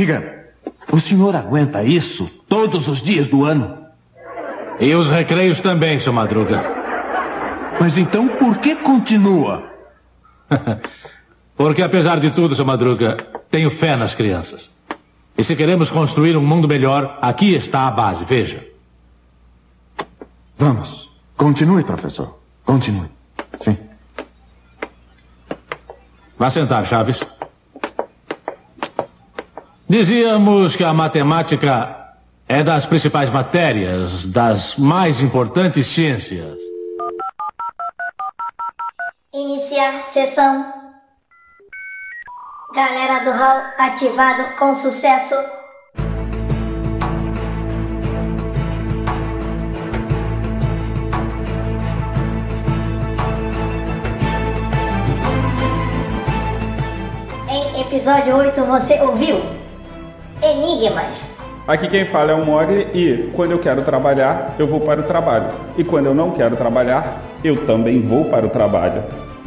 Diga, o senhor aguenta isso todos os dias do ano? E os recreios também, seu Madruga. Mas então por que continua? Porque apesar de tudo, seu Madruga, tenho fé nas crianças. E se queremos construir um mundo melhor, aqui está a base, veja. Vamos. Continue, professor. Continue. Sim. Vá sentar, Chaves. Dizíamos que a matemática é das principais matérias, das mais importantes ciências. Iniciar sessão. Galera do hall ativado com sucesso. Em episódio 8 você ouviu Enigmas. Aqui quem fala é o Mogli e quando eu quero trabalhar, eu vou para o trabalho. E quando eu não quero trabalhar, eu também vou para o trabalho.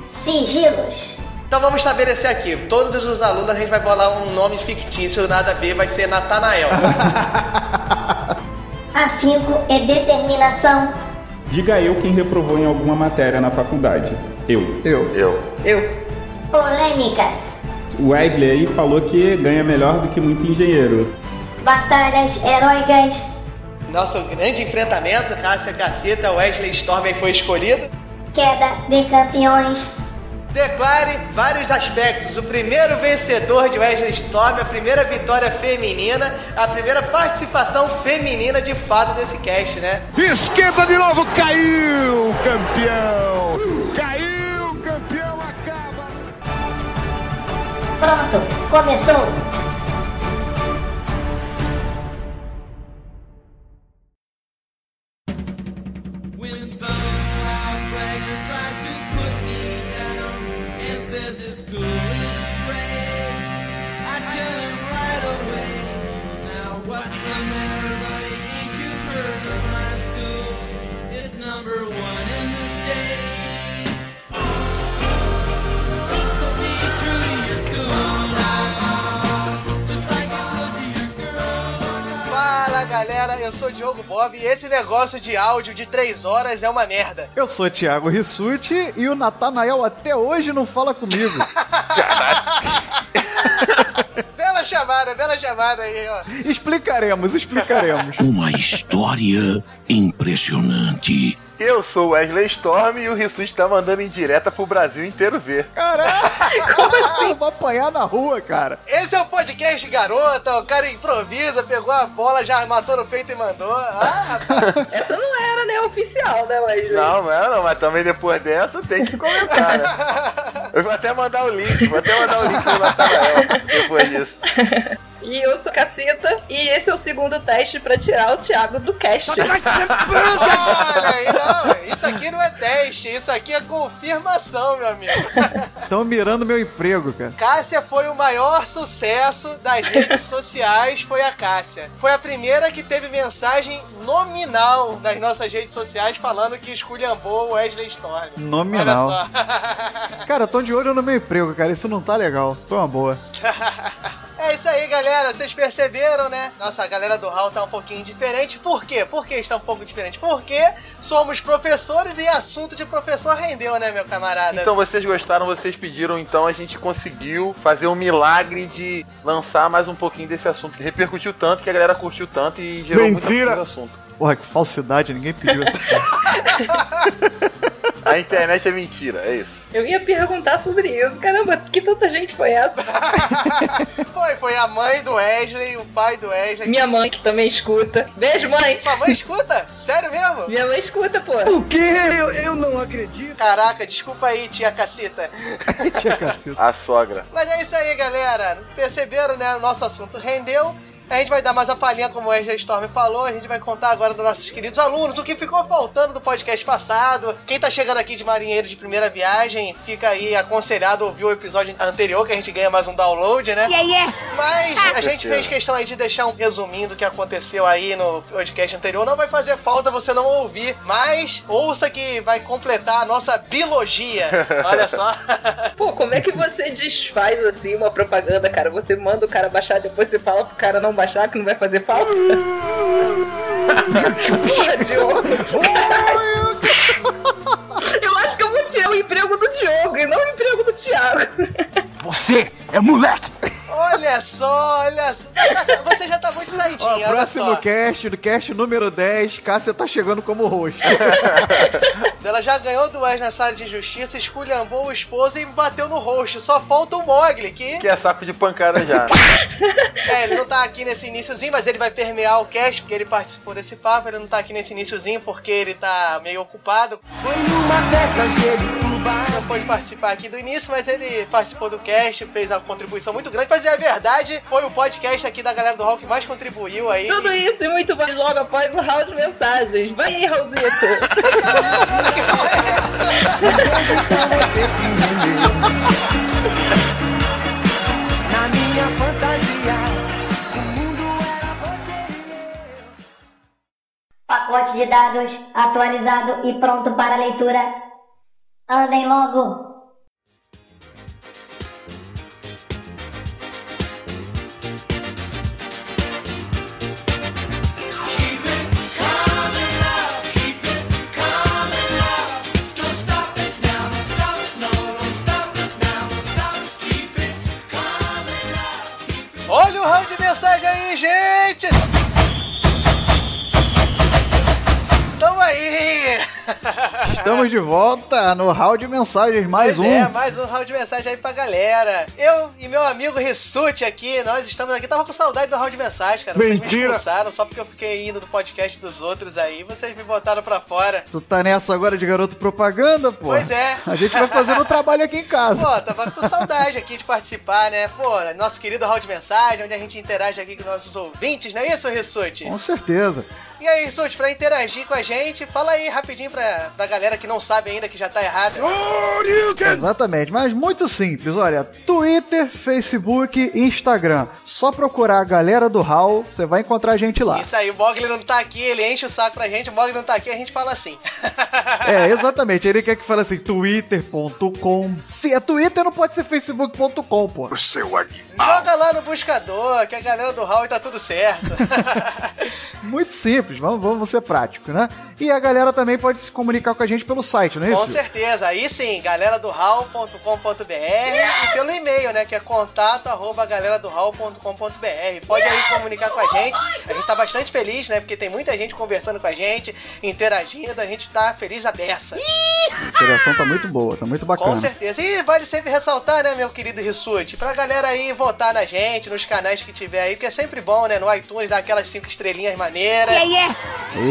Sigilos. Então vamos estabelecer aqui. Todos os alunos a gente vai bolar um nome fictício, nada a ver, vai ser Natanael. Afinco e determinação. Diga eu quem reprovou em alguma matéria na faculdade. Eu. Eu. Eu. Eu. Polêmicas. Wesley aí falou que ganha melhor do que muito engenheiro. Batalhas heróicas. Nosso grande enfrentamento, Cássia Caceta, Wesley Storm aí foi escolhido. Queda de campeões. Declare vários aspectos. O primeiro vencedor de Wesley Storm, a primeira vitória feminina, a primeira participação feminina de fato desse cast, né? Esquenta de novo, caiu, campeão! Pronto, começou. Eu sou o Diogo Bob e esse negócio de áudio de 3 horas é uma merda. Eu sou Thiago Rissuti e o Natanael até hoje não fala comigo. Bela chamada, bela chamada aí, ó. explicaremos, explicaremos. Uma história impressionante. Eu sou Wesley Storm e o Rissuti tá mandando em direta pro Brasil inteiro ver. Caraca, como assim? Vai apanhar na rua, cara. Esse é o podcast garota, o cara improvisa, pegou a bola, já matou no peito e mandou. Ah, rapaz. Essa não era, né, oficial, né, Wesley? Não, não é não, mas também depois dessa tem que comentar, né? Eu vou até mandar o link, vou até mandar o link pro Natanael depois disso. E eu sou Cacita, e esse é o segundo teste pra tirar o Thiago do cast. Olha aí, não, isso aqui não é teste, isso aqui é confirmação, meu amigo. Estão mirando meu emprego, cara. Cássia foi o maior sucesso das redes sociais, foi a Cássia. Foi a primeira que teve mensagem nominal nas nossas redes sociais falando que esculhambou o Wesley Storm. Nominal. Olha só. Cara, tão de olho no meu emprego, cara. Isso não tá legal. Foi uma boa. É isso aí, galera. Vocês perceberam, né? Nossa, a galera do Hall tá um pouquinho diferente. Por quê? Por que está um pouco diferente? Porque somos professores e assunto de professor rendeu, né, meu camarada? Então vocês gostaram, vocês pediram, então a gente conseguiu fazer um milagre de lançar mais um pouquinho desse assunto. Repercutiu tanto que a galera curtiu tanto e gerou Mentira. muita coisa assunto. Porra, que falsidade. Ninguém pediu essa. A internet é mentira, é isso. Eu ia perguntar sobre isso. Caramba, que tanta gente foi essa? Foi, foi a mãe do Wesley, o pai do Wesley. Minha mãe, que também escuta. Beijo, mãe! Sua mãe escuta? Sério mesmo? Minha mãe escuta, pô. O quê? Eu, eu não acredito. Caraca, desculpa aí, tia Cacita. Tinha caceta. A sogra. Mas é isso aí, galera. Perceberam, né? O nosso assunto rendeu. A gente vai dar mais a palhinha, como o Wesley Storm falou. A gente vai contar agora dos nossos queridos alunos o que ficou faltando do podcast passado. Quem tá chegando aqui de marinheiro de primeira viagem, fica aí aconselhado a ouvir o episódio anterior, que a gente ganha mais um download, né? Yeah, yeah. Mas a gente fez questão aí de deixar um resuminho do que aconteceu aí no podcast anterior. Não vai fazer falta você não ouvir, mas ouça que vai completar a nossa biologia. Olha só. Pô, como é que você desfaz assim uma propaganda, cara? Você manda o cara baixar, depois você fala pro cara não baixar, que não vai fazer falta? Porra, Diogo. Eu acho que eu vou tirar o emprego do Diogo e não o emprego do Thiago. Você é moleque! Olha só, olha só. Cássia, Você já tá muito saidinha, Ó, olha próximo só. cast, do cast número 10, Cássia tá chegando como host. Ela já ganhou Wes na sala de justiça, esculhambou o esposo e bateu no rosto. Só falta o Mogli, que... Que é saco de pancada já. É, ele não tá aqui nesse iníciozinho, mas ele vai permear o cast, porque ele participou desse papo. Ele não tá aqui nesse iníciozinho, porque ele tá meio ocupado. Foi numa festa cheia Não pôde participar aqui do início, mas ele participou do cast, fez uma contribuição muito grande. Mas é a verdade, foi o podcast aqui da galera do Rock que mais contribuiu aí. Tudo isso e muito mais logo após o round de mensagens. Vai aí, Raulzito. Que porra é essa? Na minha fantasia, o mundo era você e eu. Pacote de dados atualizado e pronto para leitura. Andem logo. Olha o round de mensagem aí, gente! Tamo aí! Estamos de volta no round de mensagens, mais pois um. É, mais um round de mensagem aí pra galera. Eu e meu amigo Rissuti aqui, nós estamos aqui. Tava com saudade do round de mensagem, cara. Vocês me Mentira. expulsaram só porque eu fiquei indo do podcast dos outros aí. Vocês me botaram pra fora. Tu tá nessa agora de garoto propaganda, pô? Pois é. A gente vai fazendo o trabalho aqui em casa. Pô, tava com saudade aqui de participar, né? Pô, nosso querido round de mensagem, onde a gente interage aqui com nossos ouvintes, não é isso, Rissuti? Com certeza. E aí, Rissuti, pra interagir com a gente, fala aí rapidinho pra, pra galera que não sabe ainda que já tá errado. Exatamente, mas muito simples. Olha, Twitter, Facebook, Instagram. Só procurar a galera do Hall, você vai encontrar a gente lá. Isso aí, o Mogli não tá aqui, ele enche o saco pra gente, o Mogli não tá aqui, a gente fala assim. É, exatamente. Ele quer que fale assim, twitter.com. Se é Twitter, não pode ser facebook.com, pô. O seu animal. Joga lá no buscador, que a galera do Hall tá tudo certo. Muito simples, vamos, vamos ser práticos, né? E a galera também pode se comunicar com a gente pelo site, não é Com isso? certeza, aí sim, galera do hall.com.br e pelo e-mail, né, que é contato arroba galera do hall.com.br. Pode aí comunicar com a gente. A gente tá bastante feliz, né, porque tem muita gente conversando com a gente, interagindo, a gente tá feliz a beça. A interação tá muito boa, tá muito bacana. Com certeza. E vale sempre ressaltar, né, meu querido Rissuti, pra galera aí votar na gente, nos canais que tiver aí, porque é sempre bom, né, no iTunes dar aquelas cinco estrelinhas maneiras.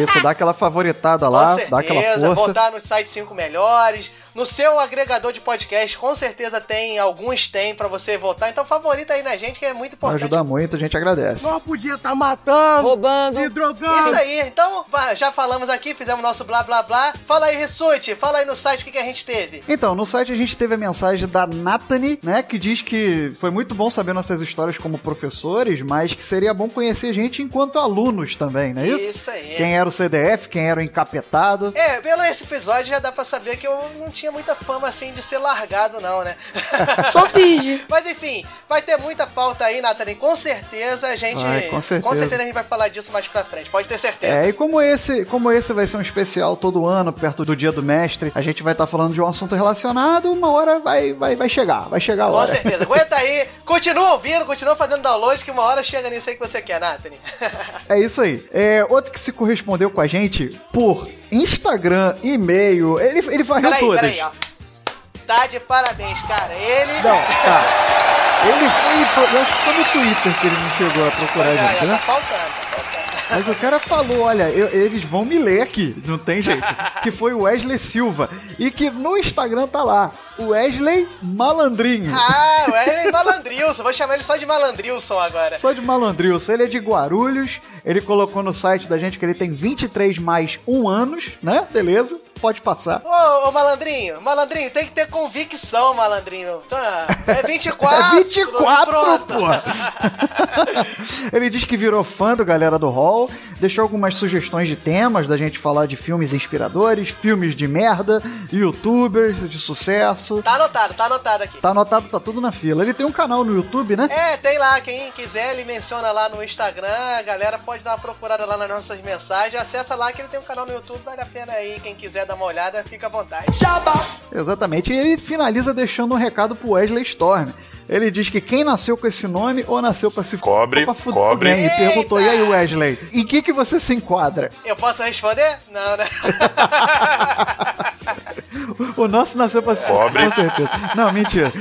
Isso, dá aquela favoritada lá, Com dá aquela certeza, força. votar nos sites 5 melhores. No seu agregador de podcast, com certeza tem, alguns tem pra você votar. Então favorita aí na gente, que é muito Vai importante. ajudar muito, a gente agradece. Não podia estar matando, Roubando. se drogando. Isso aí, então já falamos aqui, fizemos nosso blá blá blá. Fala aí, Rissuti, fala aí no site o que, que a gente teve. Então, no site a gente teve a mensagem da Nathanie, né, que diz que foi muito bom saber nossas histórias como professores, mas que seria bom conhecer a gente enquanto alunos também, não é isso? Isso aí. Quem era o CDF, quem era o encapetado. É, pelo esse episódio já dá pra saber que eu não tinha muita fama assim de ser largado, não, né? Só finge. Mas enfim, vai ter muita pauta aí, Nathalie. Com certeza a gente. Vai, com certeza. a gente vai falar disso mais pra frente, pode ter certeza. É, e como esse, como esse vai ser um especial todo ano, perto do dia do mestre, a gente vai estar falando de um assunto relacionado, uma hora vai, vai, vai chegar, vai chegar a Com certeza. Aguenta aí. Continua ouvindo, continua fazendo download, que uma hora chega nisso aí que você quer, Nathalie. É isso aí. É, outro que se correspondeu com a gente por Instagram, e-mail, ele, ele varreu peraí, todas. peraí, ó. Tá de parabéns, cara. Ele. Não, tá. Ele foi. Eu acho que só no Twitter que ele não chegou a procurar Pois a é, gente, tá né? tá faltando. Mas o cara falou, olha, eu- eles vão me ler aqui, não tem jeito. Que foi o Wesley Silva. E que no Instagram tá lá, o Wesley Malandrinho. Ah, Wesley. Malandrilson, vou chamar ele só de Malandrilson agora. Só de malandrilson. Ele é de Guarulhos. Ele colocou no site da gente que ele tem 23 mais 1 anos, né? Beleza, pode passar. Ô, ô, malandrinho, malandrinho, tem que ter convicção, malandrinho. Tá, é 24. É 24, pronto. pô! Ele diz que virou fã do Galera do Hall, deixou algumas sugestões de temas da gente falar de filmes inspiradores, filmes de merda, youtubers de sucesso. Tá anotado, tá anotado aqui. Tá anotado, tá tudo na fila. Ele tem um canal no YouTube, né? É, tem lá, quem quiser, ele menciona lá no Instagram, a galera pode dar uma procurada lá nas nossas mensagens, acessa lá que ele tem um canal no YouTube, vale a pena aí, quem quiser dar uma olhada, fica à vontade. Exatamente. E ele finaliza deixando um recado pro Wesley Storm. Ele diz que quem nasceu com esse nome ou nasceu pra se Cobre, pra fuder cobre. bem. E Eita! perguntou, e aí Wesley, em que que você se enquadra? Eu posso responder? Não, né? O nosso nasceu pra se Pobre. Com certeza. Não, mentira.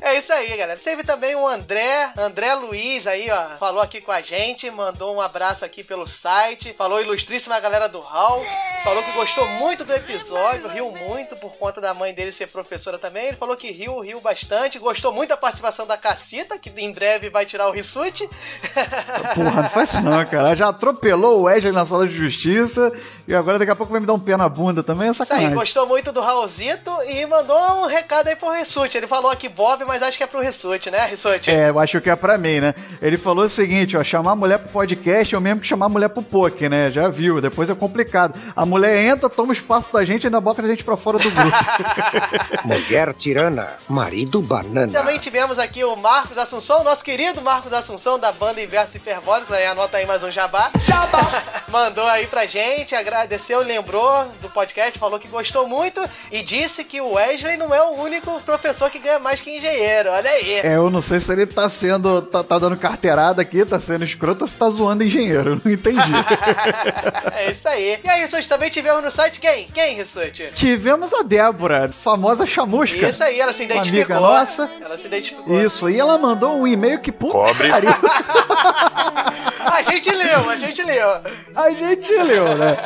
É isso aí, galera. Teve também o André, André Luiz aí, ó, falou aqui com a gente, mandou um abraço aqui pelo site, falou ilustríssima galera do Hall, falou que gostou muito do episódio, riu muito por conta da mãe dele ser professora também. Ele falou que riu, riu bastante, gostou muito da participação da Cacita, que em breve vai tirar o Rissuti. Porra, não faz isso não, cara. Já atropelou o Wesley na sala de justiça e agora daqui a pouco vai me dar um pé na bunda também. É Isso aí, sacanagem. gostou muito do Raulzito e mandou um recado aí pro Rissuti. Ele falou aqui Bob, mas acho que é pro Rissuti, né, Rissuti? É, eu acho que é pra mim, né? Ele falou o seguinte, ó, chamar a mulher pro podcast é o mesmo que chamar a mulher pro poker, né? Já viu, depois é complicado. A mulher entra, toma o espaço da gente e ainda bota a gente pra fora do grupo. Mulher tirana, marido banana. Também tivemos aqui o Marcos Assunção, nosso querido Marcos Assunção da banda Inverso Hiperbólicos, aí anota aí mais um jabá. Jabá! Mandou aí pra gente, agradeceu, lembrou do podcast, falou que gostou muito e disse que o Wesley não é o único professor que ganha mais que engenheiro, olha aí. é, eu não sei se ele tá sendo, tá, tá dando carteirada aqui, tá sendo escroto ou se tá zoando engenheiro, não entendi. é isso aí. E aí, Rissuti, também tivemos no site quem? Quem, Rissuti? Tivemos a Débora, famosa chamusca. Isso aí, ela se Uma identificou. amiga nossa. Ela se identificou. Isso, e ela mandou um e-mail que puta pariu. A gente leu, a gente leu. A gente leu, né?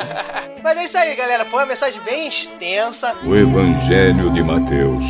Mas é isso aí, galera. Foi uma mensagem bem extensa. O Evangelho de Mateus,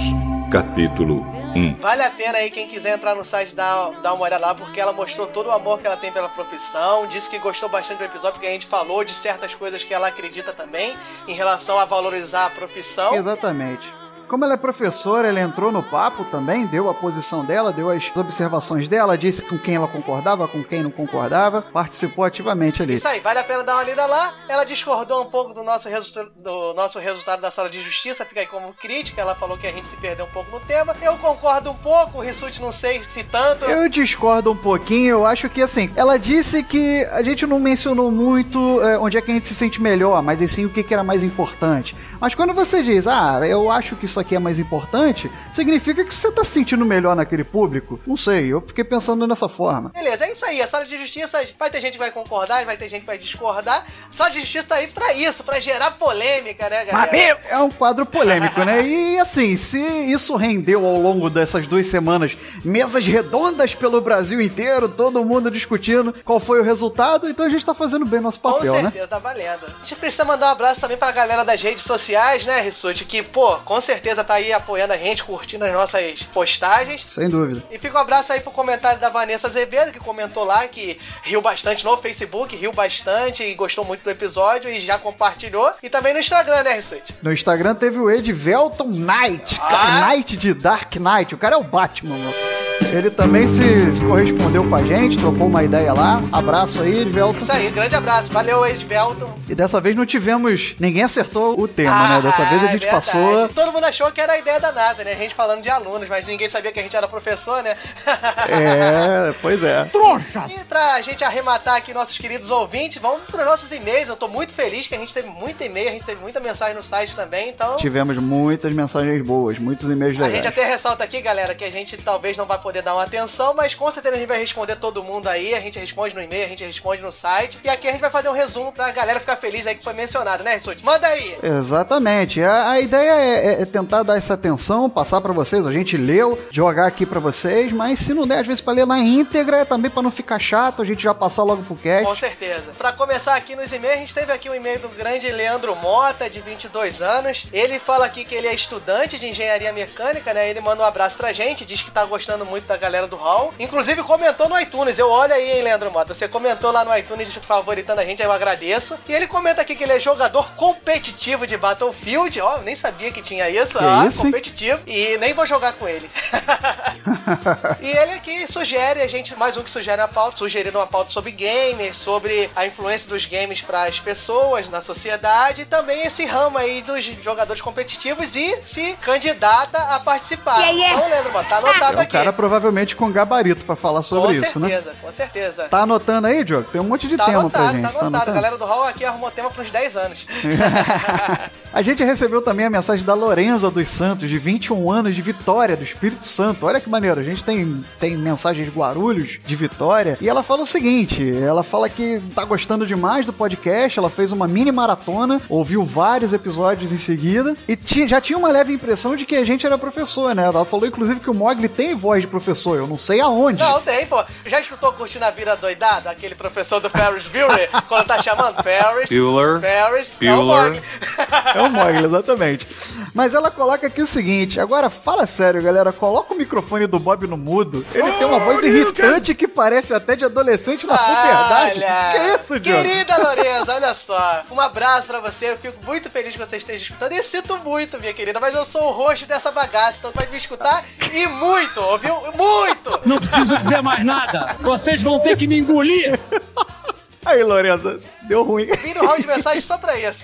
capítulo 1. Vale a pena aí quem quiser entrar no site dar, dar uma olhada lá, porque ela mostrou todo o amor que ela tem pela profissão. Disse que gostou bastante do episódio, porque a gente falou de certas coisas que ela acredita também em relação a valorizar a profissão. Exatamente. Como ela é professora, ela entrou no papo também, deu a posição dela, deu as observações dela, disse com quem ela concordava, com quem não concordava, participou ativamente ali. Isso aí, vale a pena dar uma lida lá. Ela discordou um pouco do nosso, do nosso resultado da sala de justiça, fica aí como crítica. Ela falou que a gente se perdeu um pouco no tema. Eu concordo um pouco, o Rissuti não sei se tanto. Eu discordo um pouquinho, eu acho que assim, ela disse que a gente não mencionou muito é, onde é que a gente se sente melhor, mas e sim o que, que era mais importante. Mas quando você diz, ah, eu acho que isso aqui é mais importante, significa que você tá se sentindo melhor naquele público? Não sei, eu fiquei pensando nessa forma. Beleza, é isso aí. A sala de justiça vai ter gente que vai concordar, vai ter gente que vai discordar. A sala de justiça tá aí pra isso, pra gerar polêmica, né, galera? É um quadro polêmico, né? E assim, se isso rendeu ao longo dessas duas semanas mesas redondas pelo Brasil inteiro, todo mundo discutindo qual foi o resultado, então a gente tá fazendo bem nosso Com papel, né? certeza, tá valendo. A gente precisa mandar um abraço também pra galera das redes sociais, né, Rissuti? Que, pô, com certeza tá aí apoiando a gente, curtindo as nossas postagens. Sem dúvida. E fica um abraço aí pro comentário da Vanessa Azevedo, que comentou lá que riu bastante no Facebook, riu bastante e gostou muito do episódio e já compartilhou. E também no Instagram, né, Rissuti? No Instagram teve o Edvelton Knight, Ah. cara, Knight de Dark Knight, o cara é o Batman, mano. Ele também se correspondeu com a gente, trocou uma ideia lá. Abraço aí, Edvelton. Isso aí, grande abraço. Valeu, Edvelton. E dessa vez não tivemos. Ninguém acertou o tema, né? Dessa Ah, vez a é gente verdade. passou. Todo mundo achou que era a ideia danada, né? A gente falando de alunos, mas ninguém sabia que a gente era professor, né? É, pois é. Trouxa! E pra gente arrematar aqui nossos queridos ouvintes, vamos pros nossos e-mails. Eu tô muito feliz que a gente teve muito e-mail, a gente teve muita mensagem no site também, então. Tivemos muitas mensagens boas, muitos e-mails A legais. gente até ressalta aqui, galera, que a gente talvez não vai poder dar uma atenção, mas com certeza a gente vai responder todo mundo aí. A gente responde no e-mail, a gente responde no site. E aqui a gente vai fazer um resumo pra galera ficar feliz aí que foi mencionado, né, Rissuti? Manda aí! Exatamente. A, a ideia é, é tentar dar essa atenção, passar pra vocês. A gente leu, jogar aqui pra vocês, mas se não der às vezes pra ler na íntegra, é também pra não ficar chato, a gente já passar logo pro cast. Com certeza. Pra começar aqui nos e-mails, a gente teve aqui um e-mail do grande Leandro Mota, de 22 anos. Ele fala aqui que ele é estudante de engenharia mecânica, né? Ele manda um abraço pra gente, diz que tá gostando muito da galera do Hall. Inclusive comentou no iTunes. Eu olho aí, hein, Leandro Mota. Você comentou lá no iTunes favoritando a gente, eu agradeço. E ele comenta aqui que ele é jogador competitivo de Battlefield. Ó, eu nem sabia que tinha isso. Que ó, isso, hein? competitivo. E nem vou jogar com ele. E ele aqui sugere, a gente, mais um que sugere a pauta, sugerindo uma pauta sobre games, sobre a influência dos games para as pessoas, na sociedade, e também esse ramo aí dos jogadores competitivos e se candidata a participar. Yeah, yeah. Então, Leandro, mano, tá anotado É um aqui. cara provavelmente com gabarito pra falar sobre com isso, né? certeza, com certeza. Tá anotando aí, Diogo? Tem um monte de Tá tema anotado, pra gente. tá anotado. A galera do Hall aqui arrumou tema por uns 10 anos. A gente recebeu também a mensagem da Lorenza dos Santos, de 21 anos de Vitória, do Espírito Santo. Olha que maneiro, a gente tem, tem mensagens de Guarulhos, de Vitória, e ela fala o seguinte: ela fala que tá gostando demais do podcast, ela fez uma mini maratona, ouviu vários episódios em seguida, e ti- já tinha uma leve impressão de que a gente era professor, né? Ela falou, inclusive, que o Mogli tem voz de professor, eu não sei aonde. Não, tem, pô. Já escutou Curtindo a Vida Doidado? Aquele professor do Ferris Bueller? quando tá chamando? Ferris. Bueller. Ferris. É o Bueller. Mogli. É o Mogli, exatamente. Mas ela coloca aqui o seguinte: agora fala sério, galera. Coloca o microfone do Bob no mudo. Ele tem uma voz irritante que parece até de adolescente na puberdade. Olha. Que isso, Diogo? Querida Lorenza, olha só. Um abraço pra você. Eu fico muito feliz que você esteja escutando. E sinto muito, minha querida, mas eu sou o host dessa bagaça, então pode me escutar e muito, ouviu? Muito! Não preciso dizer mais nada. Vocês vão ter que me engolir. Aí, Lorenza, deu ruim. Vim no round de mensagem só pra isso.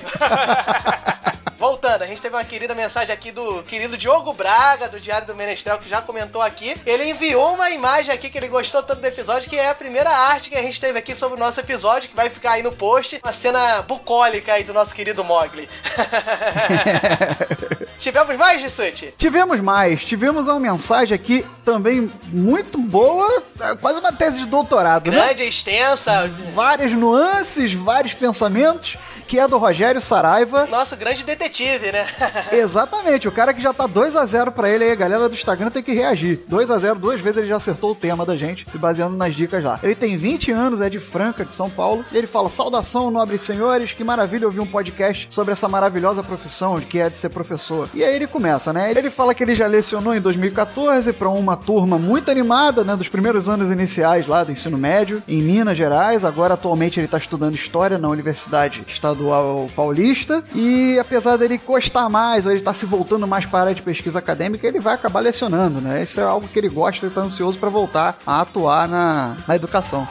Voltando, a gente teve uma querida mensagem aqui do querido Diogo Braga, do Diário do Menestrel, que já comentou aqui. Ele enviou uma imagem aqui que ele gostou tanto do episódio, que é a primeira arte que a gente teve aqui sobre o nosso episódio, que vai ficar aí no post. Uma cena bucólica aí do nosso querido Mogli. Tivemos mais, Rissuti? Tivemos mais, tivemos uma mensagem aqui também muito boa, é quase uma tese de doutorado, né? Grande, extensa. Várias nuances, vários pensamentos, que é do Rogério Saraiva. Nosso grande detetive, né? Exatamente, o cara que já tá 2 a 0 pra ele aí, a galera do Instagram tem que reagir. 2 a 0 duas vezes ele já acertou o tema da gente, se baseando nas dicas lá. Ele tem 20 anos, é de Franca, de São Paulo, e ele fala: Saudação, nobres senhores, que maravilha ouvir um podcast sobre essa maravilhosa profissão que é de ser professor. E aí ele começa, né? Ele fala que ele já lecionou em 2014 pra uma turma muito animada, né, dos primeiros anos iniciais lá do ensino médio, em Minas Gerais. Agora, atualmente, ele tá estudando História na Universidade Estadual Paulista. E apesar dele gostar mais, ou ele tá se voltando mais para a área de pesquisa acadêmica, ele vai acabar lecionando, né? Isso é algo que ele gosta e tá ansioso para voltar a atuar na, na educação.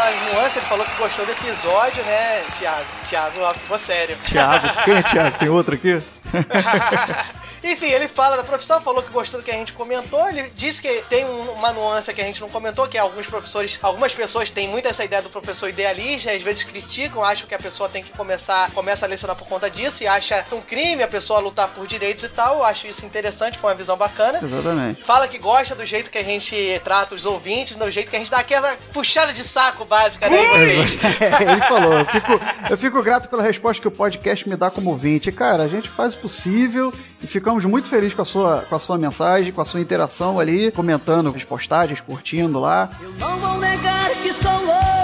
As nuances, ele falou que gostou do episódio, né, Thiago? Thiago, ó, ficou sério. Thiago, quem é Thiago? Tem outro aqui? Enfim, ele fala da profissão, falou que gostou do que a gente comentou. Ele disse que tem um- uma nuance que a gente não comentou, que alguns professores, algumas pessoas têm muito essa ideia do professor idealista, às vezes criticam, acham que a pessoa tem que começar, começa a lecionar por conta disso e acha um crime a pessoa lutar por direitos e tal. Eu acho isso interessante, foi uma visão bacana. Exatamente. Fala que gosta do jeito que a gente trata os ouvintes, do jeito que a gente dá aquela puxada de saco básica, né? É, ele falou, eu fico, eu fico grato pela resposta que o podcast me dá como ouvinte. Cara, a gente faz o possível e ficamos muito felizes com a sua, com a sua mensagem, com a sua interação ali, comentando as postagens, curtindo lá. Não vou negar que sou louco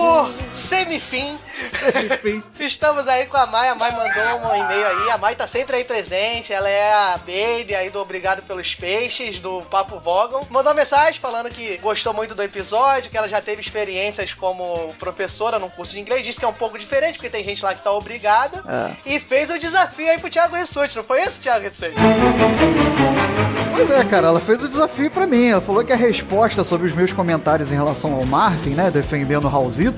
por semifim. Semifim. Estamos aí com a Mai. A Mai mandou um e-mail aí. A Mai tá sempre aí presente. Ela é a baby aí do Obrigado pelos Peixes, do Papo Vogon. Mandou uma mensagem falando que gostou muito do episódio, que ela já teve experiências como professora num curso de inglês. Disse que é um pouco diferente, porque tem gente lá que tá obrigada. É. E fez o desafio aí pro Thiago Ressorte, não foi isso, Thiago Ressorte? Pois é, cara, ela fez o desafio pra mim. Ela falou que a resposta sobre os meus comentários em relação ao Marvin, né, defendendo o Raulzito,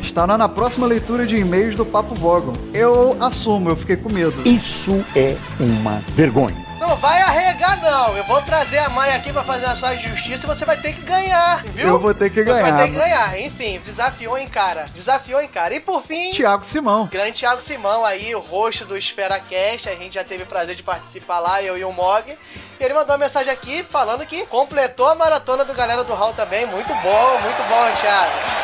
estará na próxima leitura de e-mails do Papo Vogon. Eu assumo, eu fiquei com medo. Isso é uma vergonha. Não vai arregar, não. Eu vou trazer a Maia aqui pra fazer uma sua justiça e você vai ter que ganhar, viu? Eu vou ter que Você ganhar. vai ter que ganhar. Enfim, desafiou em cara. Desafiou em cara. E por fim... Tiago Simão. Grande Thiago Simão aí, o rosto do Esfera Cast. A gente já teve o prazer de participar lá, eu e o Mog. E ele mandou uma mensagem aqui falando que completou a maratona do Galera do Hall também. Muito bom, muito bom, Thiago.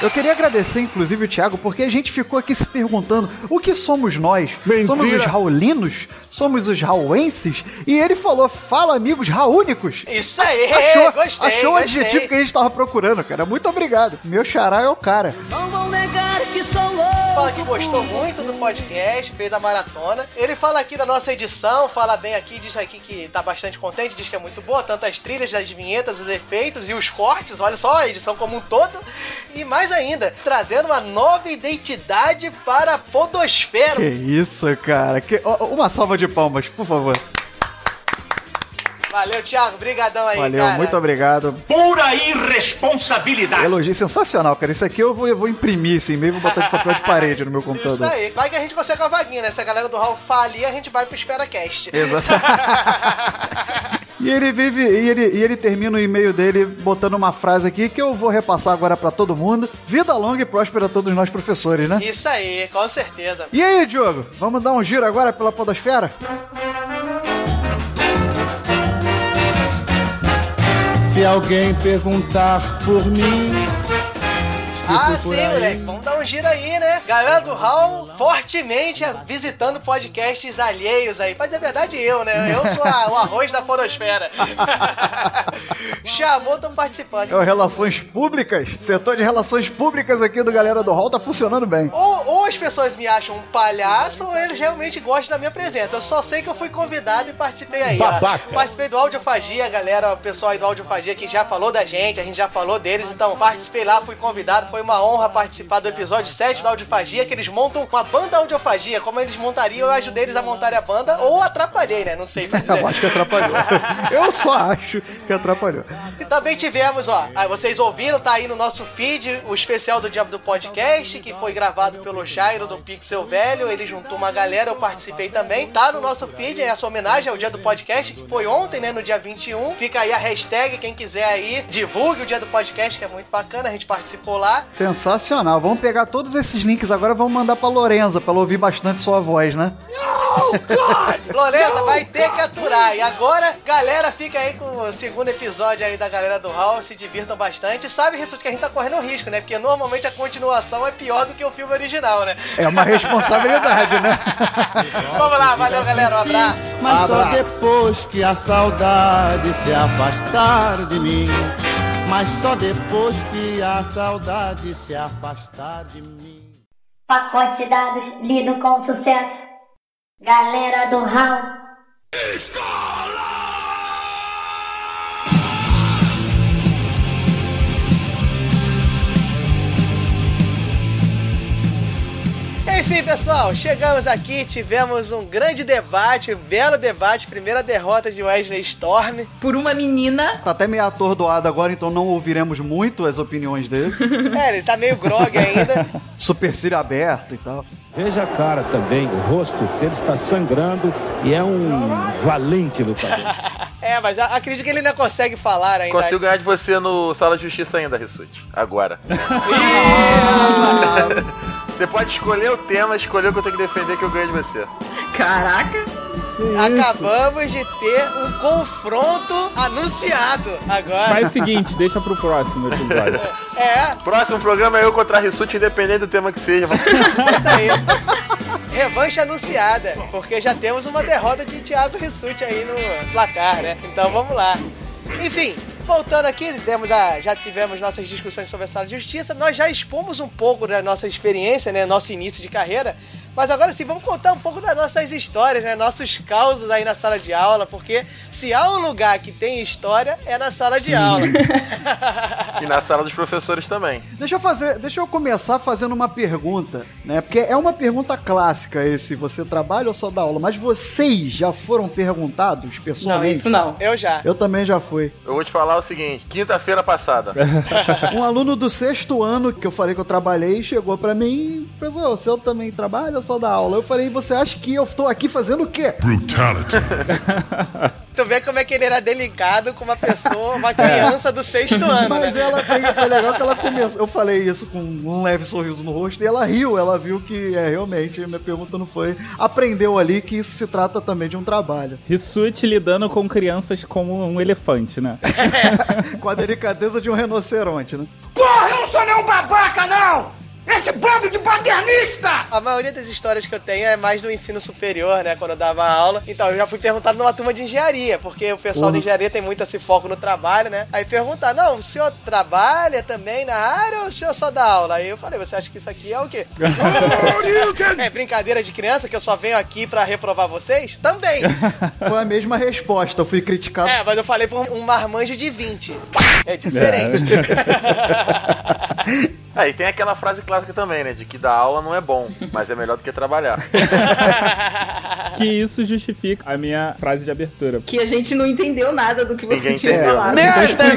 Eu queria agradecer, inclusive, o Thiago, porque a gente ficou aqui se perguntando o que somos nós? Mentira. Somos os raulinos? Somos os rauenses? E ele falou, fala amigos raúnicos. Isso aí, Achou, gostei, achou o adjetivo que a gente tava procurando, cara. Muito obrigado. Meu xará é o cara. Não vou negar que sou louco fala que gostou muito do podcast, fez a maratona. Ele fala aqui da nossa edição, fala bem aqui, diz aqui que tá bastante contente, diz que é muito boa, tanto as trilhas das vinhetas, os efeitos e os cortes, olha só, a edição como um todo. E mais ainda, trazendo uma nova identidade para a Podosfera. Que isso, cara. Que... Uma salva de palmas, por favor. Valeu, Thiago, brigadão aí, Valeu, cara. muito obrigado. Pura irresponsabilidade. Elogio sensacional, cara. Isso aqui eu vou, eu vou imprimir esse e-mail e vou botar de papel de parede no meu Isso computador. aí, vai que a gente consegue uma vaguinha, né? Se a galera do Hall falir, a gente vai pro EsperaCast. Exato. E ele vive, e ele, e ele termina o e-mail dele botando uma frase aqui que eu vou repassar agora pra todo mundo. Vida longa e próspera a todos nós professores, né? Isso aí, com certeza. E aí, Diogo? Vamos dar um giro agora pela podosfera? Se alguém perguntar por mim. Ah, sim, aí. moleque. Vamos dar um giro aí, né? Galera do Hall fortemente visitando podcasts alheios aí. Mas é verdade eu, né? Eu sou a- o arroz da podosfera. Chamou, estamos participando. É o Relações Públicas. Setor de Relações Públicas aqui do Galera do Hall tá funcionando bem. Ou, ou as pessoas me acham um palhaço, ou eles realmente gostam da minha presença. Eu só sei que eu fui convidado e participei aí. ó. Babaca. Participei do Audiofagia, galera, o pessoal aí do Audiofagia que já falou da gente, a gente já falou deles, então participei lá, fui convidado, foi uma honra participar do episódio 7 do Audiofagia, que eles montam uma banda Audiofagia, como eles montariam, eu ajudei eles a montarem a banda, ou atrapalhei, né? Não sei dizer. Eu acho que atrapalhou. Eu só acho que atrapalhou. E também tivemos, ó, aí vocês ouviram, tá aí no nosso feed, o especial do Diabo do Podcast, que foi gravado pelo Jairo do Pixel Velho. Ele juntou uma galera, eu participei também. Tá no nosso feed, é essa homenagem ao dia do podcast, que foi ontem, né, no dia 21. Fica aí a hashtag, quem quiser aí, divulgue o dia do podcast, que é muito bacana, a gente participou lá. Sensacional. Vamos pegar todos esses links agora e vamos mandar pra Lorenza, pra ela ouvir bastante sua voz, né? Lorenza vai ter que aturar. E agora, galera, fica aí com o segundo episódio aí da galera do Hall. Se divirtam bastante. Sabe, Rissuti, que a gente tá correndo risco, né? Porque normalmente a continuação é pior do que o filme original, né? É uma responsabilidade, né? Vamos lá, valeu, galera. Um abraço. Mas só depois que a saudade se afastar de mim. Mas só depois que a saudade se afastar de mim. Pacote de dados lido com sucesso. Galera do Hall. Enfim, pessoal, chegamos aqui, tivemos um grande debate, um belo debate, primeira derrota de Wesley Storm. Por uma menina. Tá até meio atordoado agora, então não ouviremos muito as opiniões dele. É, ele tá meio grog ainda. Supercílio aberto e tal. Veja a cara também, o rosto dele está sangrando e é um valente lutador. É, mas acredito que ele ainda consegue falar ainda. Consigo ganhar de você no Sala de Justiça ainda, Rissuti. Agora. Você pode escolher o tema, escolher o que eu tenho que defender que eu ganho de você. Caraca. Acabamos de ter um confronto anunciado agora. Faz o seguinte, deixa pro próximo episódio. É, Próximo programa é eu contra a Rissuti, independente do tema que seja. isso aí. Revanche anunciada, porque já temos uma derrota de Thiago Rissuti aí no placar, né? Então vamos lá. Enfim, voltando aqui, temos já tivemos nossas discussões sobre a sala de justiça, nós já expomos um pouco da nossa experiência, né? Nosso início de carreira. Mas agora sim, vamos contar um pouco das nossas histórias, né? Nossos causos aí na sala de aula, porque se há um lugar que tem história, é na sala de aula. E na sala dos professores também. Deixa eu fazer, deixa eu começar fazendo uma pergunta, né? Porque é uma pergunta clássica esse, você trabalha ou só dá aula? Mas vocês já foram perguntados pessoalmente? Não, isso não. Eu já. Eu também já fui. Eu vou te falar o seguinte: quinta-feira passada. Um aluno do sexto ano que eu falei que eu trabalhei chegou pra mim e professor, o senhor também trabalha só dá aula? Eu falei, você acha que eu tô aqui fazendo o quê? Brutality. Tu vê como é que ele era delicado com uma pessoa, uma criança do sexto ano. Mas né? ela foi, foi legal que ela começou. Eu falei isso com um leve sorriso no rosto e ela riu. Ela viu que é realmente, minha pergunta não foi. Aprendeu ali que isso se trata também de um trabalho. Rissuti lidando com crianças como um elefante, né? Com a delicadeza de um rinoceronte, né? Porra, eu não sou nenhum babaca, não! Esse bando de paternista! A maioria das histórias que eu tenho é mais do ensino superior, né? Quando eu dava aula. Então, eu já fui perguntado numa turma de engenharia, porque o pessoal Uhum. da engenharia tem muito esse foco no trabalho, né? Aí perguntar, não, o senhor trabalha também na área ou o senhor só dá aula? Aí eu falei, você acha que isso aqui é o quê? é brincadeira de criança que eu só venho aqui pra reprovar vocês? Também! Foi a mesma resposta, eu fui criticado. É, mas eu falei pra um, um marmanjo de 20. É diferente. Aí tem aquela frase clássica também, né? De que dar aula não é bom, mas é melhor do que trabalhar. Que isso justifica a minha frase de abertura. Que a gente não entendeu nada do que você tinha entendeu. falado. Então explica-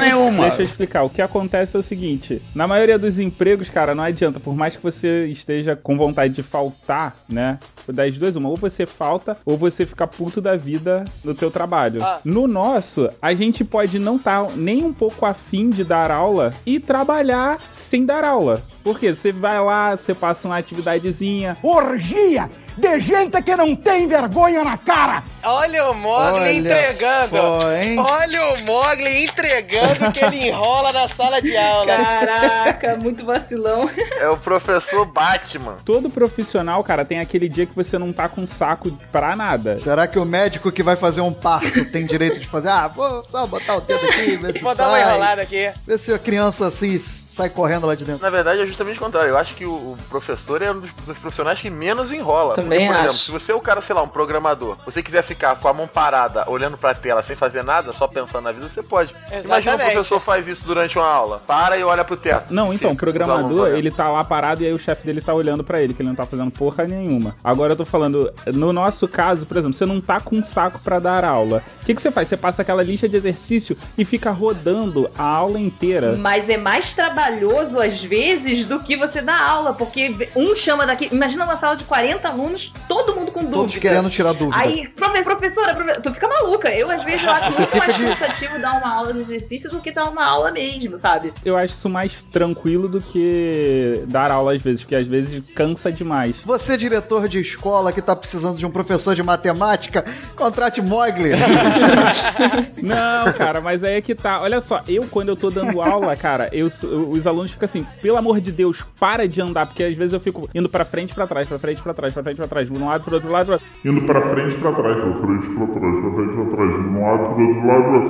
Deixa eu explicar. O que acontece é o seguinte: na maioria dos empregos, cara, não adianta. Por mais que você esteja com vontade de faltar, né? Das duas, uma. Ou você falta, ou você fica puto da vida no teu trabalho. Ah. No nosso, a gente pode não estar nem um pouco afim de dar aula e trabalhar sem dar aula. Por quê? Você vai lá, você passa uma atividadezinha. Orgia de gente que não tem vergonha na cara! Olha o Mogli Olha entregando. só, hein? Olha o Mogli entregando que ele enrola na sala de aula. Caraca, muito vacilão. É o professor Batman. Todo profissional, cara, tem aquele dia que você não tá com saco pra nada. Será que o médico que vai fazer um parto tem direito de fazer? Ah, vou só botar o dedo aqui, ver se Vou dar uma sai. enrolada aqui. Ver se a criança assim sai correndo lá de dentro. Na verdade, é justamente o contrário. Eu acho que o, professor é um dos, dos profissionais que menos enrola. Também Porque, por exemplo, acho. se você é o cara, sei lá, um programador, você quiser ficar com a mão parada, olhando pra tela, sem fazer nada, só pensando na vida, você pode. Imagina o Exatamente. professor faz isso durante uma aula. Para e olha pro teto. Não, então, o programador, ele tá lá parado e aí o chefe dele tá olhando pra ele, que ele não tá fazendo porra nenhuma. Agora eu tô falando, no nosso caso, por exemplo, você não tá com saco pra dar aula. O que, que você faz? Você passa aquela lista de exercício e fica rodando a aula inteira. Mas é mais trabalhoso, às vezes, do que você dar aula, porque um chama daqui. Imagina uma sala de 40 alunos, todo mundo com dúvida. Todos querendo tirar dúvida. Aí, profe- professora, profe- tu fica maluca. Eu, às vezes, eu acho Você muito mais de- cansativo dar uma aula de exercício do que dar uma aula mesmo, sabe? Eu acho isso mais tranquilo do que dar aula às vezes, porque às vezes cansa demais. Você, diretor de escola que tá precisando de um professor de matemática, contrate Mogli. Não, cara, mas aí é que tá. Olha só, eu quando eu tô dando aula, cara, eu, os alunos ficam assim, pelo amor de Deus, para de andar, porque às vezes eu fico indo pra frente, pra trás, pra frente, pra trás, pra frente, pra trás, de um lado pro outro lado, pra... Indo pra frente, pra trás, pra frente, pra trás, pra frente, pra trás, de um lado pro outro lado.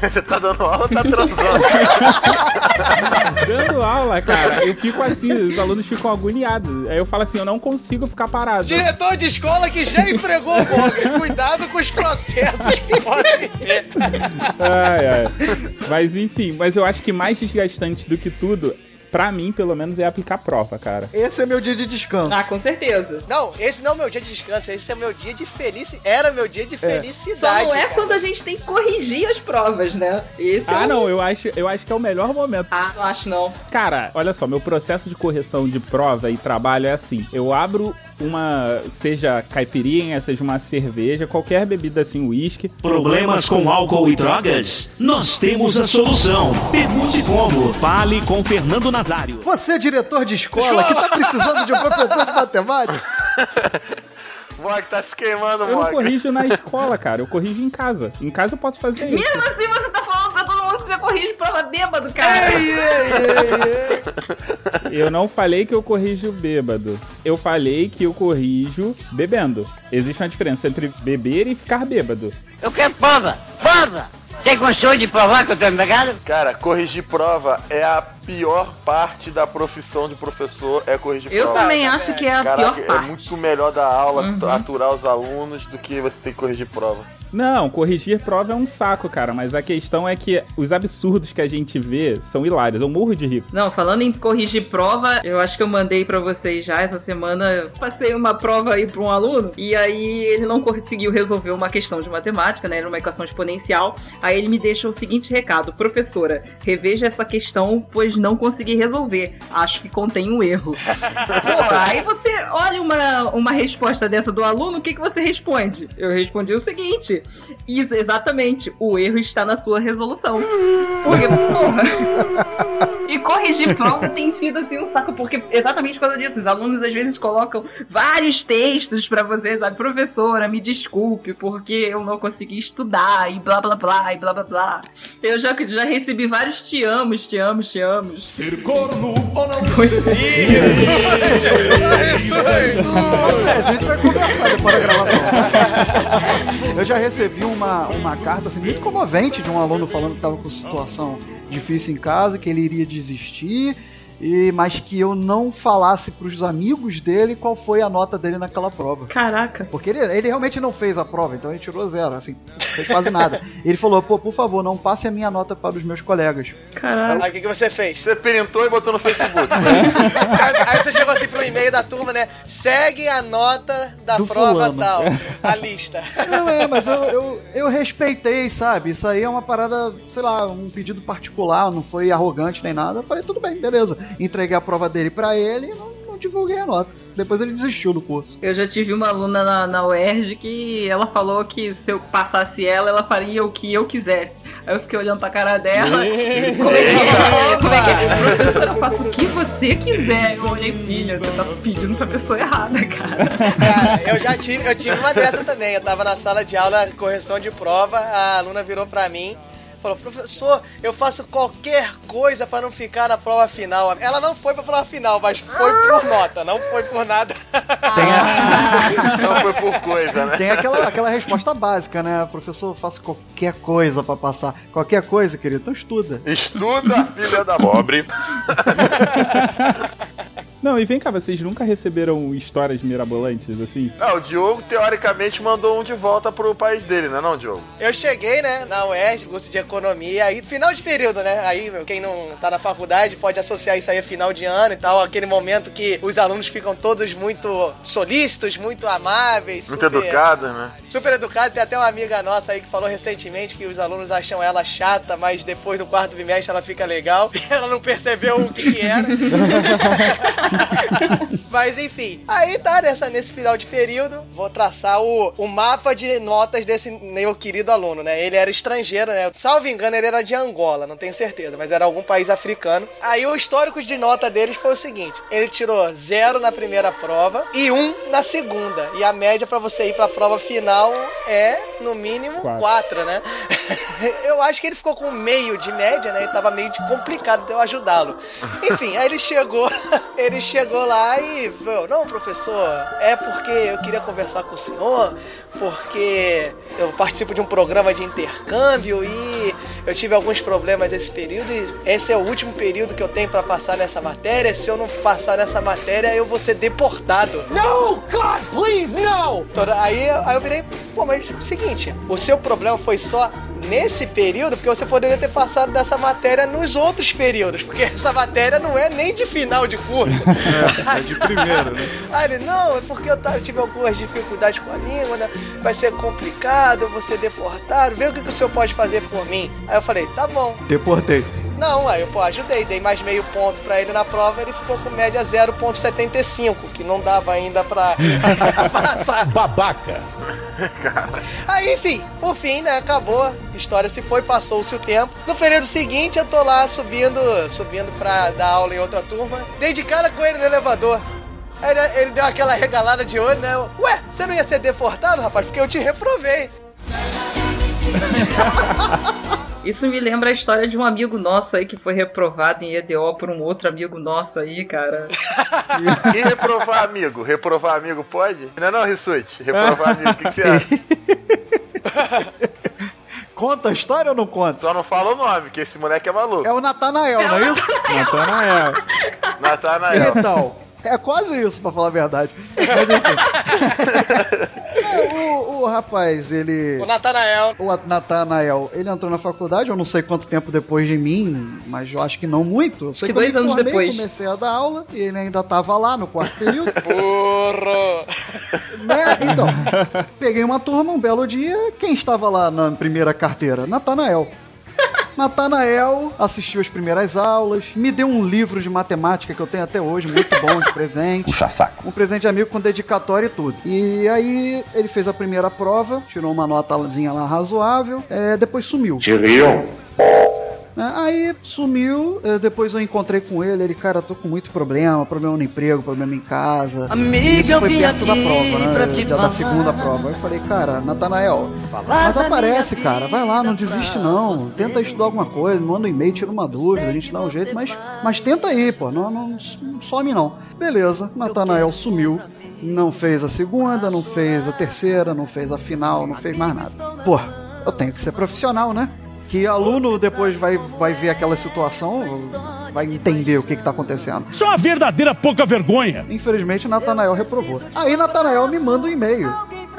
Você tá dando aula ou tá transando? dando aula, cara, eu fico assim, os alunos ficam agoniados. Aí eu falo assim, eu não consigo ficar parado. Diretor de escola que já empregou o Mogli. Cuidado com os processos que podem ter. Ai, ai. Mas enfim, mas eu acho que mais desgastante do que tudo, pra mim, pelo menos, é aplicar prova, cara. Esse é meu dia de descanso. Ah, com certeza. Não, esse não é o meu dia de descanso, esse é o meu dia de felicidade. Era meu dia de Só felicidade. não é cara. quando a gente tem que corrigir as provas, né? Esse é Ah, o- não, eu acho, eu acho que é o melhor momento. Ah, não acho não. Cara, olha só, meu processo de correção de prova e trabalho é assim: eu abro uma, seja caipirinha, seja uma cerveja, qualquer bebida assim, uísque. Problemas com álcool e drogas? Nós temos a solução. Pergunte como. Fale com Fernando Nazário. Você, diretor de escola que tá precisando de um professor de matemática, Mog, tá se queimando, Eu não Mog. corrijo na escola, cara, eu corrijo em casa. Em casa eu posso fazer isso. Mesmo assim, você tá que você corrige prova bêbado, cara. Eu não falei que eu corrijo bêbado. Eu falei que eu corrijo bebendo. Existe uma diferença entre beber e ficar bêbado. Eu quero prova! Prova! Tem condições de provar que eu tô empregado? Cara, corrigir prova é a pior parte da profissão de professor, é corrigir Eu prova. também acho que é a Caraca, pior é parte. muito melhor dar aula, Uhum. aturar os alunos, do que você ter que corrigir prova. Não, corrigir prova é um saco, cara. Mas a questão é que os absurdos que a gente vê são hilários. Eu morro de rico. Não, falando em corrigir prova, eu acho que eu mandei pra vocês já essa semana. Eu Passei uma prova aí pra um aluno e aí ele não conseguiu resolver uma questão de matemática, né? Era uma equação exponencial. Aí ele me deixa o seguinte recado: Professora, reveja essa questão, pois não consegui resolver. Acho que contém um erro. Pô, aí você olha uma, uma resposta dessa do aluno, o que, que você responde? Eu respondi o seguinte: Isso, exatamente, o erro está na sua resolução. Porque, porra. E corrigir prova tem sido assim um saco, porque exatamente por causa disso, os alunos às vezes colocam vários textos pra você, sabe? Professora, me desculpe, porque eu não consegui estudar e blá blá blá e blá blá blá. Eu já, já recebi vários te amo, te amo, te amo. Ser corno ou não É, a gente vai conversar depois da gravação. Eu já recebi uma, uma carta assim, muito comovente de um aluno falando que estava com situação difícil em casa, que ele iria desistir. E, mas que eu não falasse pros amigos dele qual foi a nota dele naquela prova. Caraca. Porque ele, ele realmente não fez a prova, então ele tirou zero, assim, fez quase nada. Ele falou, pô, por favor, não passe a minha nota para os meus colegas. Caralho. Aí o que, que você fez? Você printou e botou no Facebook. aí, aí você chegou assim pro e-mail da turma, né? Segue a nota da Do prova fulano. tal. A lista. Não, é, mas eu, eu, eu respeitei, sabe? Isso aí é uma parada, sei lá, um pedido particular, não foi arrogante nem nada. Eu falei, tudo bem, beleza. Entreguei a prova dele pra ele e não divulguei a nota. Depois ele desistiu do curso. Eu já tive uma aluna na, na UERJ que ela falou que se eu passasse ela, ela faria o que eu quisesse. Aí eu fiquei olhando pra cara dela. Como é que é? Como é que é? Professora, eu faço o que você quiser. Eu olhei, filha, você tá pedindo pra pessoa errada, cara. Cara, eu já tive, eu tive uma dessa também. Eu tava na sala de aula, correção de prova, a aluna virou pra mim. Falou, professor, eu faço qualquer coisa pra não ficar na prova final. Ela não foi pra prova final, mas foi por nota, não foi por nada. Não foi por coisa, né? Tem aquela, aquela resposta básica, né? Professor, eu faço qualquer coisa pra passar. Qualquer coisa, querido, então estuda. Estuda, filha da pobre. Não, e vem cá, vocês nunca receberam histórias mirabolantes assim? Não, o Diogo, teoricamente, mandou um de volta pro país dele, não é não, Diogo? Eu cheguei, né, na UERJ, curso de economia, aí final de período, né? Aí quem não tá na faculdade pode associar isso aí a final de ano e tal, aquele momento que os alunos ficam todos muito solícitos, muito amáveis, Muito educado, né? Super educado, tem até uma amiga nossa aí que falou recentemente que os alunos acham ela chata, mas depois do quarto bimestre ela fica legal. E ela não percebeu o que, que era. mas enfim, aí tá nessa, nesse final de período, vou traçar o, o mapa de notas desse meu querido aluno, né? Ele era estrangeiro, né? Salvo engano, ele era de Angola, não tenho certeza, mas era algum país africano. Aí o histórico de nota deles foi o seguinte: ele tirou zero na primeira prova e um na segunda. E a média pra você ir pra prova final é, no mínimo, Quatro. 4, né? eu acho que ele ficou com meio de média, né? E tava meio de complicado de eu ajudá-lo. Enfim, aí ele chegou, ele chegou lá e falou, não, professor, é porque eu queria conversar com o senhor, porque eu participo de um programa de intercâmbio e eu tive alguns problemas nesse período e esse é o último período que eu tenho pra passar nessa matéria. Se eu não passar nessa matéria, eu vou ser deportado. No, God, please! Toda- Aí, aí eu virei, pô, mas seguinte, o seu problema foi só nesse período, porque você poderia ter passado dessa matéria nos outros períodos, porque essa matéria não é nem de final de curso. É de primeiro, né? Aí ele, não, é porque eu, tive algumas dificuldades com a língua, né? vai ser complicado, eu vou ser deportado, vê o que, que o senhor pode fazer por mim. Aí eu falei, tá bom. Deportei. Não, aí eu pô, ajudei, dei mais meio ponto pra ele na prova, ele ficou com média 0.75, que não dava ainda pra passar. Babaca. Aí, enfim, por fim, né, acabou, a história se foi, passou-se o tempo. No período seguinte, eu tô lá subindo, subindo pra dar aula em outra turma, dei de cara com ele no elevador. Ele, ele deu aquela regalada de olho, né? eu, Ué, você não ia ser deportado, rapaz? Porque eu te reprovei. Isso me lembra a história de um amigo nosso aí que foi reprovado em EDO por um outro amigo nosso aí, cara. E reprovar amigo? Reprovar amigo pode? Não é não, Rissuti? Reprovar amigo, o que, que você acha? Conta a história ou não conta? Só não fala o nome, que esse moleque é maluco. É o Natanael, não é isso? Natanael. Natanael. Então, é quase isso, pra falar a verdade. Mas enfim. O, o rapaz, ele. O Natanael. O Natanael, ele entrou na faculdade, eu não sei quanto tempo depois de mim, mas eu acho que não muito. Eu sei Que que eu dois me anos formei, depois. comecei a dar aula e ele ainda tava lá no quarto período. Burro! né? Então, peguei uma turma um belo dia. Quem estava lá na primeira carteira? Natanael. Natanael assistiu as primeiras aulas, me deu um livro de matemática que eu tenho até hoje, muito bom de presente. Puxa saco. Um presente de amigo com dedicatória e tudo. E aí ele fez a primeira prova, tirou uma notazinha lá razoável, é, depois sumiu. Tirou. Né? Aí sumiu, eh, depois eu encontrei com ele, ele, cara, tô com muito problema, problema no emprego, problema em casa. Amiga, Isso foi perto da prova, né? Da, da segunda prova. Eu falei, cara, Natanael, mas aparece, cara, vai lá, não desiste não. Tenta estudar alguma coisa, manda um e-mail, tira uma dúvida, a gente dá um jeito, mas, mas tenta aí, pô, não, não, não some não. Beleza, Natanael sumiu. Não fez a segunda, não fez a terceira, não fez a final, não fez mais nada. Pô, eu tenho que ser profissional, né? Que aluno depois vai, vai ver aquela situação, vai entender o que, que tá acontecendo. Isso é uma verdadeira pouca vergonha. Infelizmente, Natanael reprovou. Aí Natanael me manda um e-mail.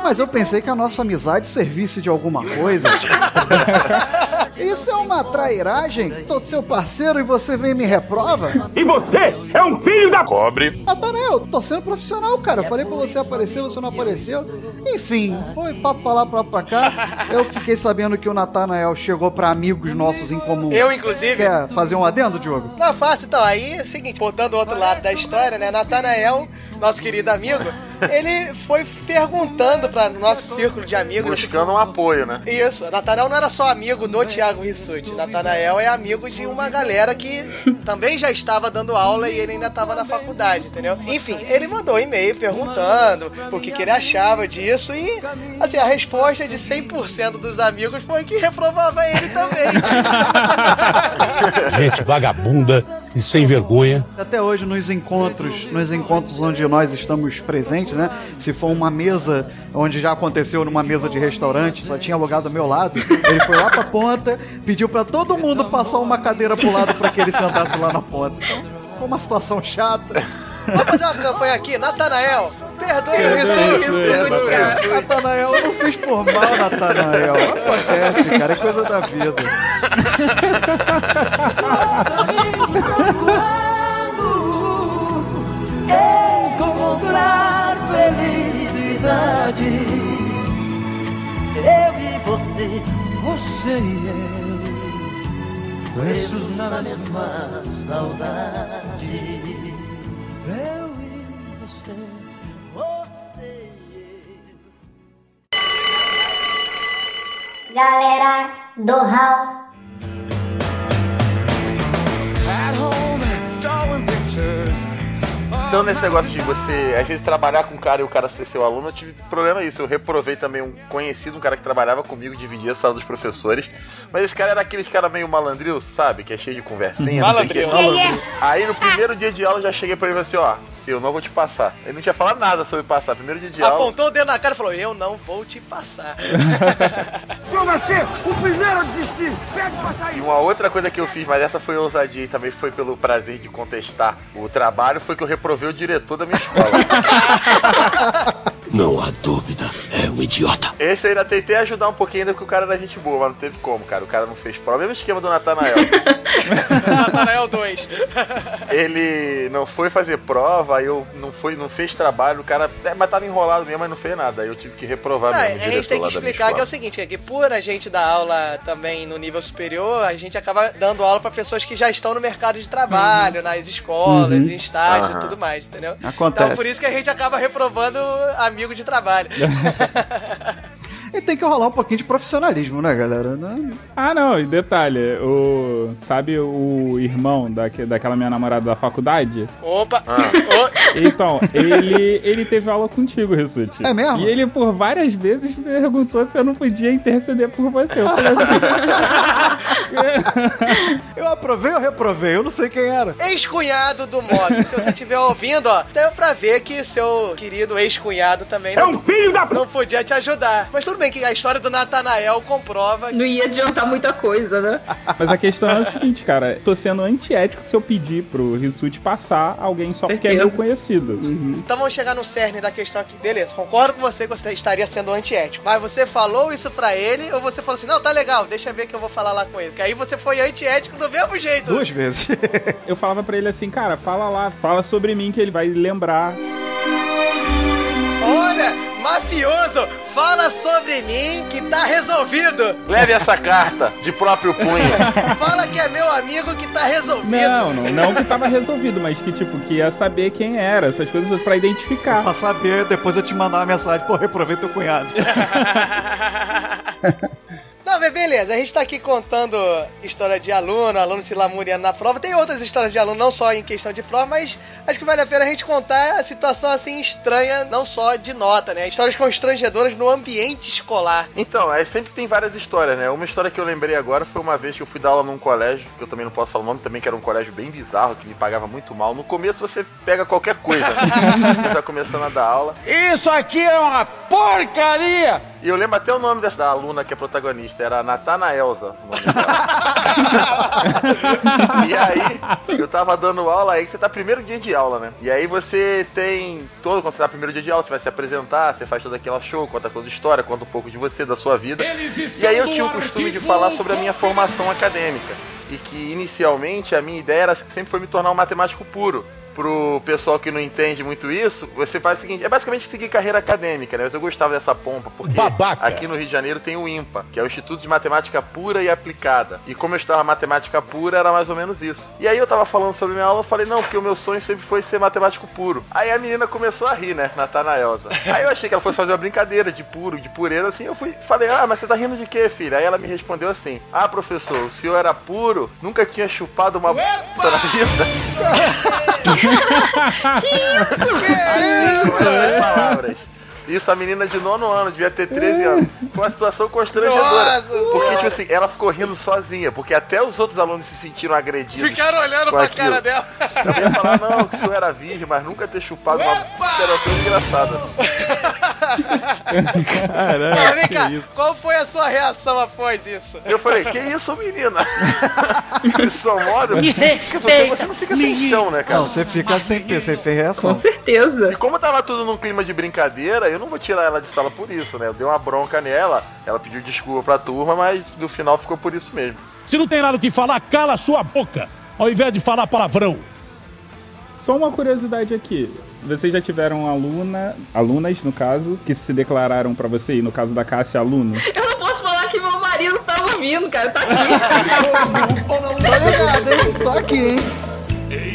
Mas eu pensei que a nossa amizade servisse de alguma coisa. Isso é uma trairagem? Tô seu parceiro e você vem e me reprova? E você é um filho da cobre. Natanael, tô sendo profissional, cara. Eu falei pra você aparecer, você não apareceu. Enfim, foi papo pra lá, papo pra cá. Eu fiquei sabendo que o Natanael chegou pra amigos nossos em comum. Eu, inclusive. Quer fazer um adendo, Diogo? Não, fácil então. Aí é o seguinte, botando o outro lado da história, né? Natanael, nosso querido amigo, ele foi perguntando pra nosso círculo de amigos. Buscando um apoio, né? Isso, Natanael não era só amigo do Thiago Rissuti. Natanael é amigo de uma galera que também já estava dando aula e ele ainda estava na faculdade, entendeu? Enfim, ele mandou um e-mail perguntando o que, que ele achava disso e, assim, a resposta de 100% dos amigos foi que reprovava ele também. Gente vagabunda e sem vergonha. Até hoje nos encontros, nos encontros onde nós estamos presentes, né? Se for uma mesa onde já aconteceu numa mesa de restaurante, só tinha lugar do meu lado, ele foi lá pra ponta, pediu pra todo mundo passar uma cadeira pro lado pra que ele sentasse lá na ponta. Então, foi uma situação chata. Vamos fazer uma campanha aqui, Natanael. Perdoe o Rissuti. Natanael, eu não fiz por mal, Natanael. Acontece, cara, é coisa da vida. Encontrar felicidade. Eu e você, você e eu, presos na mesma saudade. Eu Galera do Hall. Então, nesse negócio de você, às vezes, trabalhar com um cara e o cara ser seu aluno, eu tive problema isso. Eu reprovei também um conhecido, um cara que trabalhava comigo, dividia a sala dos professores. Mas esse cara era aqueles cara meio malandril, sabe? Que é cheio de conversinha, não sei o quê. Malandril. Aí, no primeiro dia de aula, eu já cheguei pra ele e falei assim, ó... Eu não vou te passar. Ele não tinha falado nada sobre passar. Primeiro dia de aula... Apontou o dedo na cara e falou: Eu não vou te passar. Só vai ser o primeiro a desistir. Pede pra sair. E uma outra coisa que eu fiz, mas essa foi ousadia e também foi pelo prazer de contestar o trabalho, foi que eu reprovei o diretor da minha escola. Não há dúvida, é um idiota. Esse eu ainda tentei ajudar um pouquinho ainda, porque o cara era gente boa, mas não teve como, cara. O cara não fez prova. Mesmo esquema do Natanael. Natanael 2. Ele não foi fazer prova, aí eu não, foi, não fez trabalho, o cara. É, mas tava enrolado mesmo, mas não fez nada. Aí eu tive que reprovar Não, mesmo. a gente tem que explicar que é o seguinte, é que por a gente dar aula também no nível superior, a gente acaba dando aula pra pessoas que já estão no mercado de trabalho, nas escolas, Uhum. em estágio e Aham. tudo mais, entendeu? Acontece. Então por isso que a gente acaba reprovando amigo de trabalho. E tem que rolar um pouquinho de profissionalismo, né, galera? Não- Ah, não, e detalhe, o. Sabe o irmão daque, daquela minha namorada da faculdade? Opa! Então, ele, ele teve aula contigo, Rissuti. É mesmo? E ele por várias vezes me perguntou se eu não podia interceder por você. Eu falei assim, Eu aprovei ou reprovei? Eu não sei quem era. Ex-cunhado do Mob. Se você estiver ouvindo, ó, deu pra ver que seu querido ex-cunhado também não, não podia te ajudar. Mas tudo bem que a história do Natanael comprova. Não ia adiantar muita coisa, né? Mas a questão é o seguinte, cara, tô sendo antiético se eu pedir pro Rissuti passar alguém só porque é Certeza. meu conhecido. Então vamos chegar no cerne da questão aqui. Beleza, concordo com você que você estaria sendo antiético. Mas você falou isso pra ele ou você falou assim: não, tá legal, deixa eu ver que eu vou falar lá com ele. Porque aí você foi antiético do mesmo jeito. Duas vezes. Eu falava pra ele assim, cara, fala lá, fala sobre mim que ele vai lembrar. Olha, mafioso, fala sobre mim que tá resolvido. Leve essa carta de próprio punho. Fala que é meu amigo que tá resolvido. Não, não, não que tava resolvido, mas que tipo, que ia saber quem era, essas coisas pra identificar. Pra saber, depois eu te mandar uma mensagem, pô, reprovei teu cunhado. Não, beleza, a gente tá aqui contando história de aluno, aluno se lamuriando na prova. Tem outras histórias de aluno, não só em questão de prova, mas acho que vale a pena a gente contar a situação assim estranha, não só de nota, né? Histórias constrangedoras no ambiente escolar. Então, é, sempre tem várias histórias, né? Uma história que eu lembrei agora foi uma vez que eu fui dar aula num colégio, que eu também não posso falar o nome, também que era um colégio bem bizarro, que me pagava muito mal. No começo você pega qualquer coisa. você tá começando a dar aula. Isso aqui é uma porcaria! E eu lembro até o nome dessa aluna que é protagonista, era Natana Elza. o nome dela. e aí, eu tava dando aula aí, você tá primeiro dia de aula, né? E aí você tem todo, quando você tá primeiro dia de aula, você vai se apresentar, você faz toda aquela show, conta toda a história, conta um pouco de você, da sua vida. E aí eu tinha o costume de falar sobre a minha formação acadêmica. E que inicialmente a minha ideia era, sempre foi me tornar um matemático puro. Pro pessoal que não entende muito isso, você faz o seguinte: é basicamente seguir carreira acadêmica, né? Mas eu gostava dessa pompa, porque Babaca. aqui no Rio de Janeiro tem o IMPA, que é o Instituto de Matemática Pura e Aplicada. E como eu estava matemática pura, era mais ou menos isso. E aí eu tava falando sobre minha aula, eu falei, não, porque o meu sonho sempre foi ser matemático puro. Aí a menina começou a rir, né? Natanaelza. Aí eu achei que ela fosse fazer uma brincadeira de puro, de pureza, assim. Eu fui, falei, ah, mas você tá rindo de quê, filha? Aí ela me respondeu assim: Ah, professor, o senhor era puro, nunca tinha chupado uma puta na vida. Aí, com essas palavras. Isso, a menina de nono ano, devia ter 13 anos. Foi uma situação constrangedora. Nossa, porque, tipo assim, ela ficou rindo sozinha, porque até os outros alunos se sentiram agredidos. Ficaram olhando com pra aquilo. cara dela. Eu ia falar, não, que isso era virgem, mas nunca ter chupado uma puta era uma coisa engraçada. Mas vem cá, qual foi a sua reação após isso? Eu falei, que isso, menina? Isso é um modo. Me Porque você, você não fica sem chão, né, cara? Não, você fica sem ter, sem reação. certeza. E como tava tudo num clima de brincadeira, eu não vou tirar ela de sala por isso, né? Eu dei uma bronca nela, ela pediu desculpa pra turma, mas no final ficou por isso mesmo. Se não tem nada o que falar, cala a sua boca, ao invés de falar palavrão. Só uma curiosidade aqui. Vocês já tiveram aluna, alunas, no caso, que se declararam pra você, e no caso da Cássia, aluno? Eu não posso falar que meu marido tá ouvindo, cara. Tá aqui. Tô aqui, hein?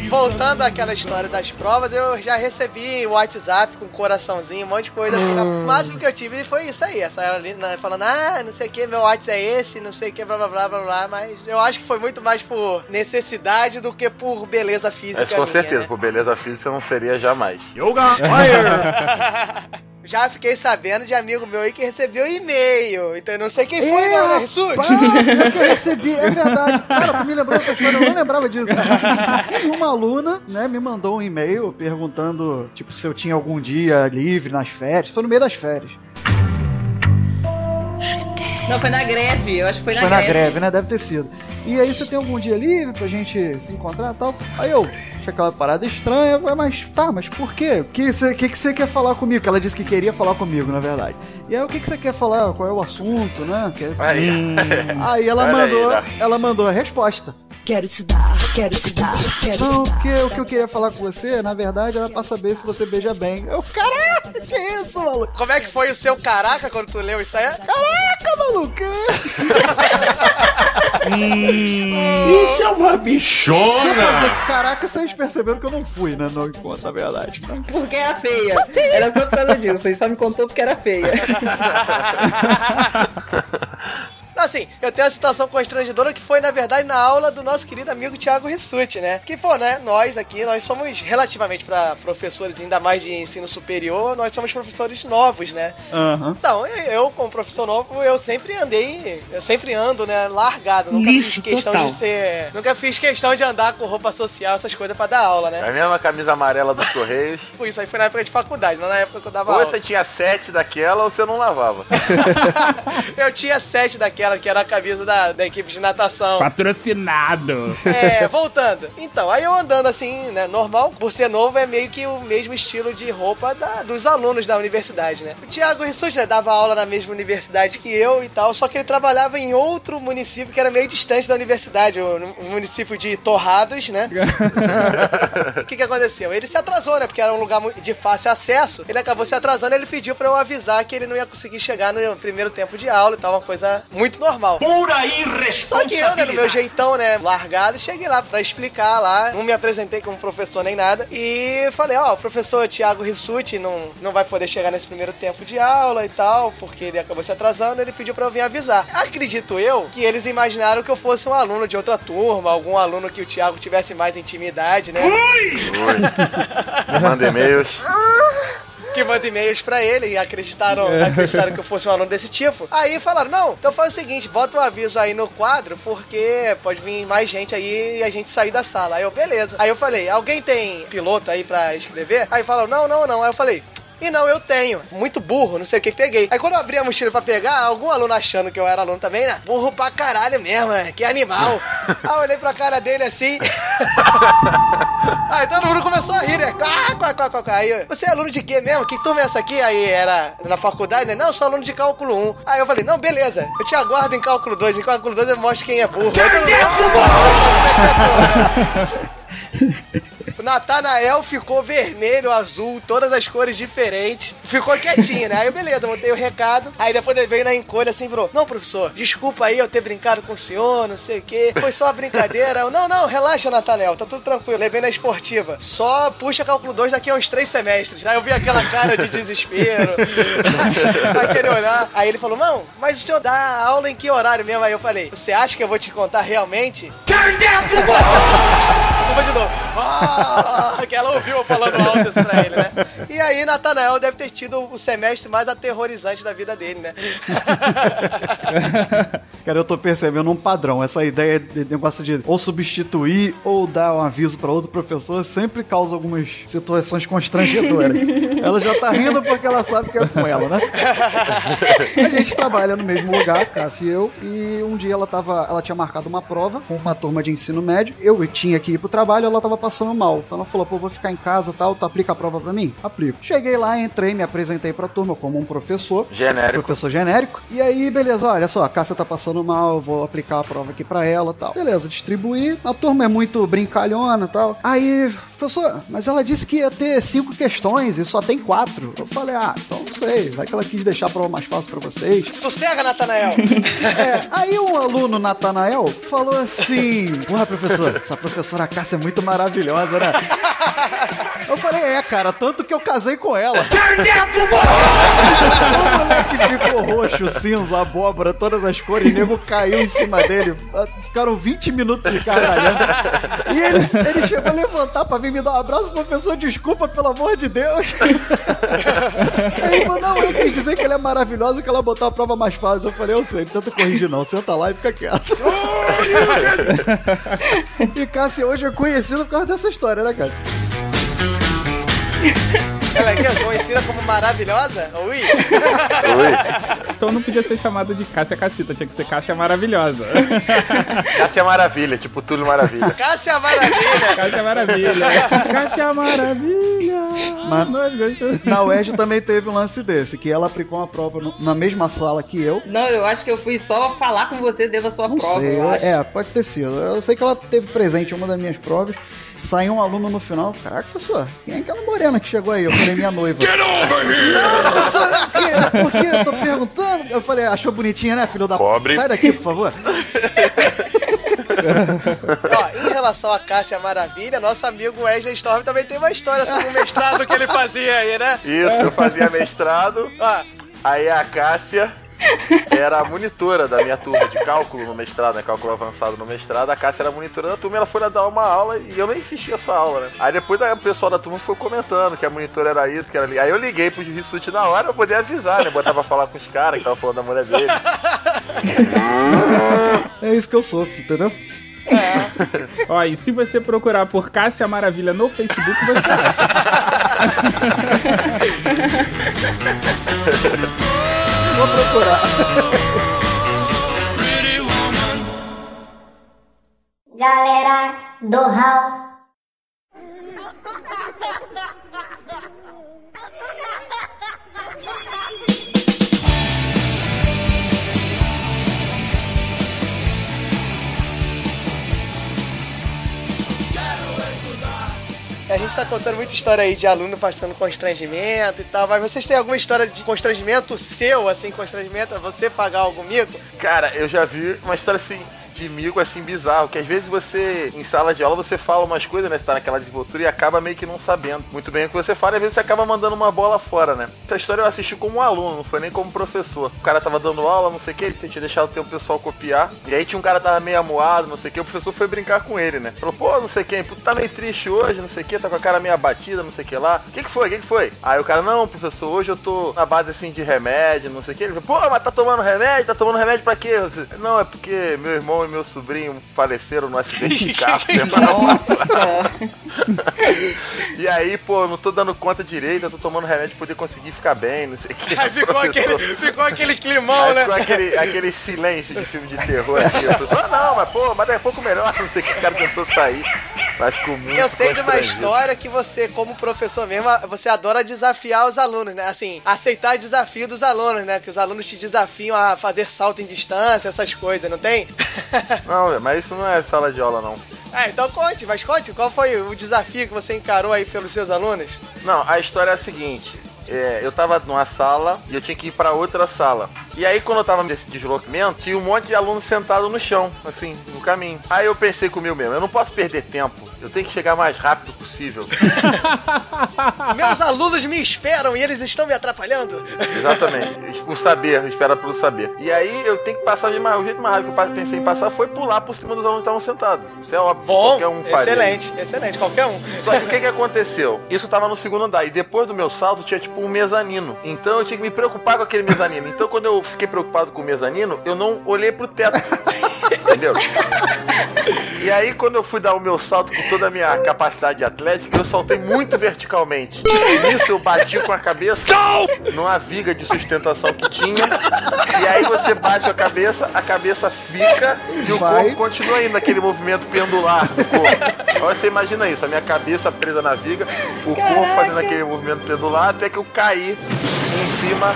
Voltando àquela história das provas, eu já recebi o WhatsApp com coraçãozinho, um monte de coisa assim. O máximo que eu tive foi isso aí, essa aluna falando, ah, não sei o que, meu WhatsApp é esse, não sei o que, blá blá blá blá blá, mas eu acho que foi muito mais por necessidade do que por beleza física. Mas com minha, certeza, né? por beleza física não seria jamais. Yoga Já fiquei sabendo de amigo meu aí que recebeu e-mail. Então eu não sei quem foi, não, né, Rissuti? Pá, pior que eu recebi, é verdade. Cara, tu me lembrou dessa história, eu não lembrava disso. Uma aluna, né, me mandou um e-mail perguntando, tipo, se eu tinha algum dia livre nas férias. Foi no meio das férias. Não, foi na greve. Eu acho que foi na Foi na greve. greve, né? Deve ter sido. E aí, você tem algum dia livre pra gente se encontrar e tal? Aí eu achei aquela parada estranha, eu falei, mas tá, mas por quê? O que você que que quer falar comigo? Que ela disse que queria falar comigo, na verdade. E aí, o que que você quer falar? Qual é o assunto, né? Que- Aí. Hum. Aí ela Olha aí, mandou, né? ela mandou a resposta. Quero te dar, quero te dar, quero Não, te dar. porque o que eu queria falar com você, na verdade, era pra saber se você beija bem. Eu, caraca, que isso, maluco? Como é que foi o seu caraca quando tu leu isso aí? Caraca, maluco! Isso é uma Depois bichona! desse caraca, vocês perceberam que eu não fui, né? No encontro, na verdade. Porque era feia. Era só por causa disso. Você só me contou porque era feia. Assim, eu tenho uma situação constrangedora que foi, na verdade, na aula do nosso querido amigo Thiago Rissuti, né? Que, pô, né, nós aqui, nós somos relativamente para professores, ainda mais de ensino superior, nós somos professores novos, né? Aham. Então, eu, como professor novo, eu sempre andei, eu sempre ando, né, largado. Nunca Lixo fiz questão total. de ser. Nunca fiz questão de andar com roupa social, essas coisas pra dar aula, É né? a mesma camisa amarela dos Correios. Pô, Isso aí foi na época de faculdade, não na época que eu dava Ou aula. você tinha sete daquela ou você não lavava. Eu tinha sete daquela, que era a camisa da, da equipe de natação. Patrocinado. É, voltando. Então, aí eu andando assim, né, normal, por ser novo, é meio que o mesmo estilo de roupa da- dos alunos da universidade, né? O Thiago Rissuti, né, dava aula na mesma universidade que eu e tal, só que ele trabalhava em outro município que era meio distante da universidade, o, o município de Torrados, né? O que que aconteceu? Ele se atrasou, né, porque era um lugar de fácil acesso, ele acabou se atrasando, ele pediu pra eu avisar que ele não ia conseguir chegar no primeiro tempo de aula e tal, uma coisa muito normal. Pura Só que eu, né, no meu irresponsabilidade. jeitão, né, largado, cheguei lá pra explicar lá. Não me apresentei como professor nem nada. E falei, ó, o professor Thiago Rissuti não, não vai poder chegar nesse primeiro tempo de aula e tal, porque ele acabou se atrasando, ele pediu pra eu vir avisar. Acredito eu que eles imaginaram que eu fosse um aluno de outra turma, algum aluno que o Thiago tivesse mais intimidade, né? Manda e-mails. Que manda e-mails pra ele e acreditaram, É. acreditaram que eu fosse um aluno desse tipo. Aí falaram, não, então faz o seguinte, bota um aviso aí no quadro, porque pode vir mais gente aí e a gente sair da sala. Aí eu, beleza. Aí eu falei, alguém tem piloto aí pra escrever? Aí falaram, não, não, não. Aí eu falei... E não, eu tenho. Muito burro, não sei o que peguei. Aí quando eu abri a mochila pra pegar, algum aluno achando que eu era aluno também, né? Burro pra caralho mesmo, né? Que animal. Aí eu olhei pra cara dele assim. Aí todo mundo começou a rir, né? Quá, quá, quá, quá, quá. Aí, eu, você é aluno de quê mesmo? Que turma é essa aqui? Aí era na faculdade, né? Não, eu sou aluno de cálculo 1. Aí eu falei, não, beleza. Eu te aguardo em cálculo 2. Em cálculo 2 eu mostro quem é burro. Aí todo mundo, O Natanael ficou vermelho, azul, todas as cores diferentes. Ficou quietinho, né? Aí beleza, botei o recado. Aí depois ele veio na encolha assim e falou: Não, professor, desculpa aí eu ter brincado com o senhor, não sei o quê. Foi só uma brincadeira. Eu, não, não, relaxa, Natanael, tá tudo tranquilo. Levei na esportiva. Só puxa cálculo 2 daqui a uns três semestres. Aí eu vi aquela cara de desespero, aquele olhar. Aí ele falou: Não, mas o senhor dá aula em que horário mesmo? Aí eu falei: Você acha que eu vou te contar realmente? Turn down Turma de novo. Ah, que ela ouviu eu falando alto isso pra ele, né? E aí, Natanael deve ter tido o semestre mais aterrorizante da vida dele, né? Cara, eu tô percebendo um padrão. Essa ideia de negócio de ou substituir ou dar um aviso pra outro professor sempre causa algumas situações constrangedoras. ela já tá rindo porque ela sabe que é com ela, né? A gente trabalha no mesmo lugar, Cassi e eu, e um dia ela tava, ela tinha marcado uma prova com uma turma de ensino médio. Eu tinha que ir pro trabalho, ela tava passando mal. Então ela falou: "Pô, vou ficar em casa, tal, tu aplica a prova pra mim?" Aplico. Cheguei lá, entrei, me apresentei pra turma como um professor. Genérico. Professor genérico. E aí, beleza, olha só, a Cássia tá passando mal, eu vou aplicar a prova aqui pra ela, tal. Beleza, distribuí. A turma é muito brincalhona, tal. Aí, professor, mas ela disse que ia ter cinco questões e só tem quatro. Eu falei: "Ah, então não sei, vai que ela quis deixar a prova mais fácil pra vocês." Sossega, Natanael! É, aí um aluno, Natanael, falou assim: Porra, professor, essa professora Cássia é muito maravilhosa, né? Eu falei, é, cara, tanto que eu casei com ela. O moleque ficou roxo, cinza, abóbora, todas as cores, o nego caiu em cima dele. Ficaram 20 minutos de gargalhando. E ele, ele chegou a levantar pra vir me dar um abraço, professor, desculpa, pelo amor de Deus. Ele falou, não, eu quis dizer que ela é maravilhosa e que ela botou a prova mais fácil. Eu falei, eu sei, não tenta corrigir não, senta lá e fica quieto. e Cássia hoje é conhecido por causa dessa história, né, cara? Ela aqui, ó, conhecida como maravilhosa? Ui! Então não podia ser chamada de Cássia Cacita, tinha que ser Cássia Maravilhosa. Cássia Maravilha, tipo Túlio Maravilha. Cássia Maravilha! Cássia Maravilha! Cássia Maravilha! Mas gostamos. na UERJ também teve um lance desse, que ela aplicou uma prova no- na mesma sala que eu. Não, eu acho que eu fui só falar com você dentro da sua Não prova. sei, é, pode ter sido. Eu sei que ela teve presente em uma das minhas provas. Saiu um aluno no final. Caraca, professor, quem é aquela morena que chegou aí? Eu falei, minha noiva. Get over here! Não, professor, é o quê? Por quê? Eu tô perguntando. Eu falei, achou bonitinha, né, filho da Pobre. Sai daqui, por favor. Ó, em relação a Cássia Maravilha, nosso amigo Wesley Storm também tem uma história sobre o mestrado que ele fazia aí, né? Isso, eu fazia mestrado. Aí a Cássia era a monitora da minha turma de cálculo no mestrado, né? Cálculo avançado no mestrado. A Cássia era a monitora da turma e ela foi lá dar uma aula e eu nem assisti essa aula, né? Aí depois aí o pessoal da turma foi comentando que a monitora era isso, que era ali. Aí eu liguei pro Rissuti na hora pra poder avisar, né? Botava pra falar com os caras que tava falando da mulher dele. É isso que eu sofro, entendeu? Ó, e se você procurar por Cássia Maravilha no Facebook, você acha. Vou procurar. Galera do Hall. A gente tá contando muita história aí de aluno passando constrangimento e tal, mas vocês têm alguma história de constrangimento seu, assim, constrangimento? Você pagar algum mico? Cara, eu já vi uma história assim de mico assim bizarro, que às vezes você, em sala de aula, você fala umas coisas, né? Você tá naquela desenvoltura e acaba meio que não sabendo muito bem o que você fala, e às vezes você acaba mandando uma bola fora, né? Essa história eu assisti como um aluno, não foi nem como professor. O cara tava dando aula, não sei o que, ele tinha deixado o pessoal copiar, e aí tinha um cara tava meio amuado, não sei o que, o professor foi brincar com ele, né? Falou, pô, não sei quem, tá meio triste hoje, não sei o que, tá com a cara meio abatida, não sei o que lá. O que que foi? O que que foi? Aí o cara, não, professor, hoje eu tô na base assim de remédio, não sei o que. Ele falou, pô, mas tá tomando remédio? Tá tomando remédio pra quê? Você, não, é porque meu irmão e meu sobrinho faleceram no acidente de carro semana passada. E aí, pô, eu não tô dando conta direito, eu tô tomando remédio pra poder conseguir ficar bem, não sei o que. Aí ficou aquele, ficou aquele climão, Aí né? ficou aquele, aquele silêncio de filme de terror aqui. Eu tô, ah, não, mas pô, mas daqui a pouco melhor, não sei o que, o cara tentou sair. Muito Eu sei de uma história que você, como professor mesmo, você adora desafiar os alunos, né? Assim, aceitar desafio dos alunos, né? Que os alunos te desafiam a fazer salto em distância, essas coisas, não tem? Não, mas isso não é sala de aula, não. Ah, então conte, mas conte, qual foi o desafio que você encarou aí pelos seus alunos? Não, a história é a seguinte. é, eu tava numa sala e eu tinha que ir pra outra sala. E aí, quando eu tava nesse deslocamento, tinha um monte de aluno sentado no chão, assim, no caminho. Aí eu pensei comigo mesmo, eu não posso perder tempo. Eu tenho que chegar mais rápido possível. Meus alunos me esperam e eles estão me atrapalhando. Exatamente. O saber, espera pelo saber. E aí eu tenho que passar de mais. O jeito mais rápido que eu pensei em passar foi pular por cima dos alunos que estavam sentados. Isso é óbvio. Bom, qualquer um faria. excelente, excelente, qualquer um. Só que o que, que aconteceu? Isso tava no segundo andar. E depois do meu salto tinha tipo um mezanino. Então eu tinha que me preocupar com aquele mezanino. Então quando eu fiquei preocupado com o mezanino, eu não olhei pro teto. Entendeu? E aí, quando eu fui dar o meu salto com toda a minha capacidade atlética, eu saltei muito verticalmente. E nisso eu bati com a cabeça numa viga de sustentação que tinha. E aí você bate a cabeça, a cabeça fica e o Vai. corpo continua indo naquele movimento pendular do corpo. Agora você imagina isso, a minha cabeça presa na viga, o corpo fazendo aquele movimento pendular até que eu caí em cima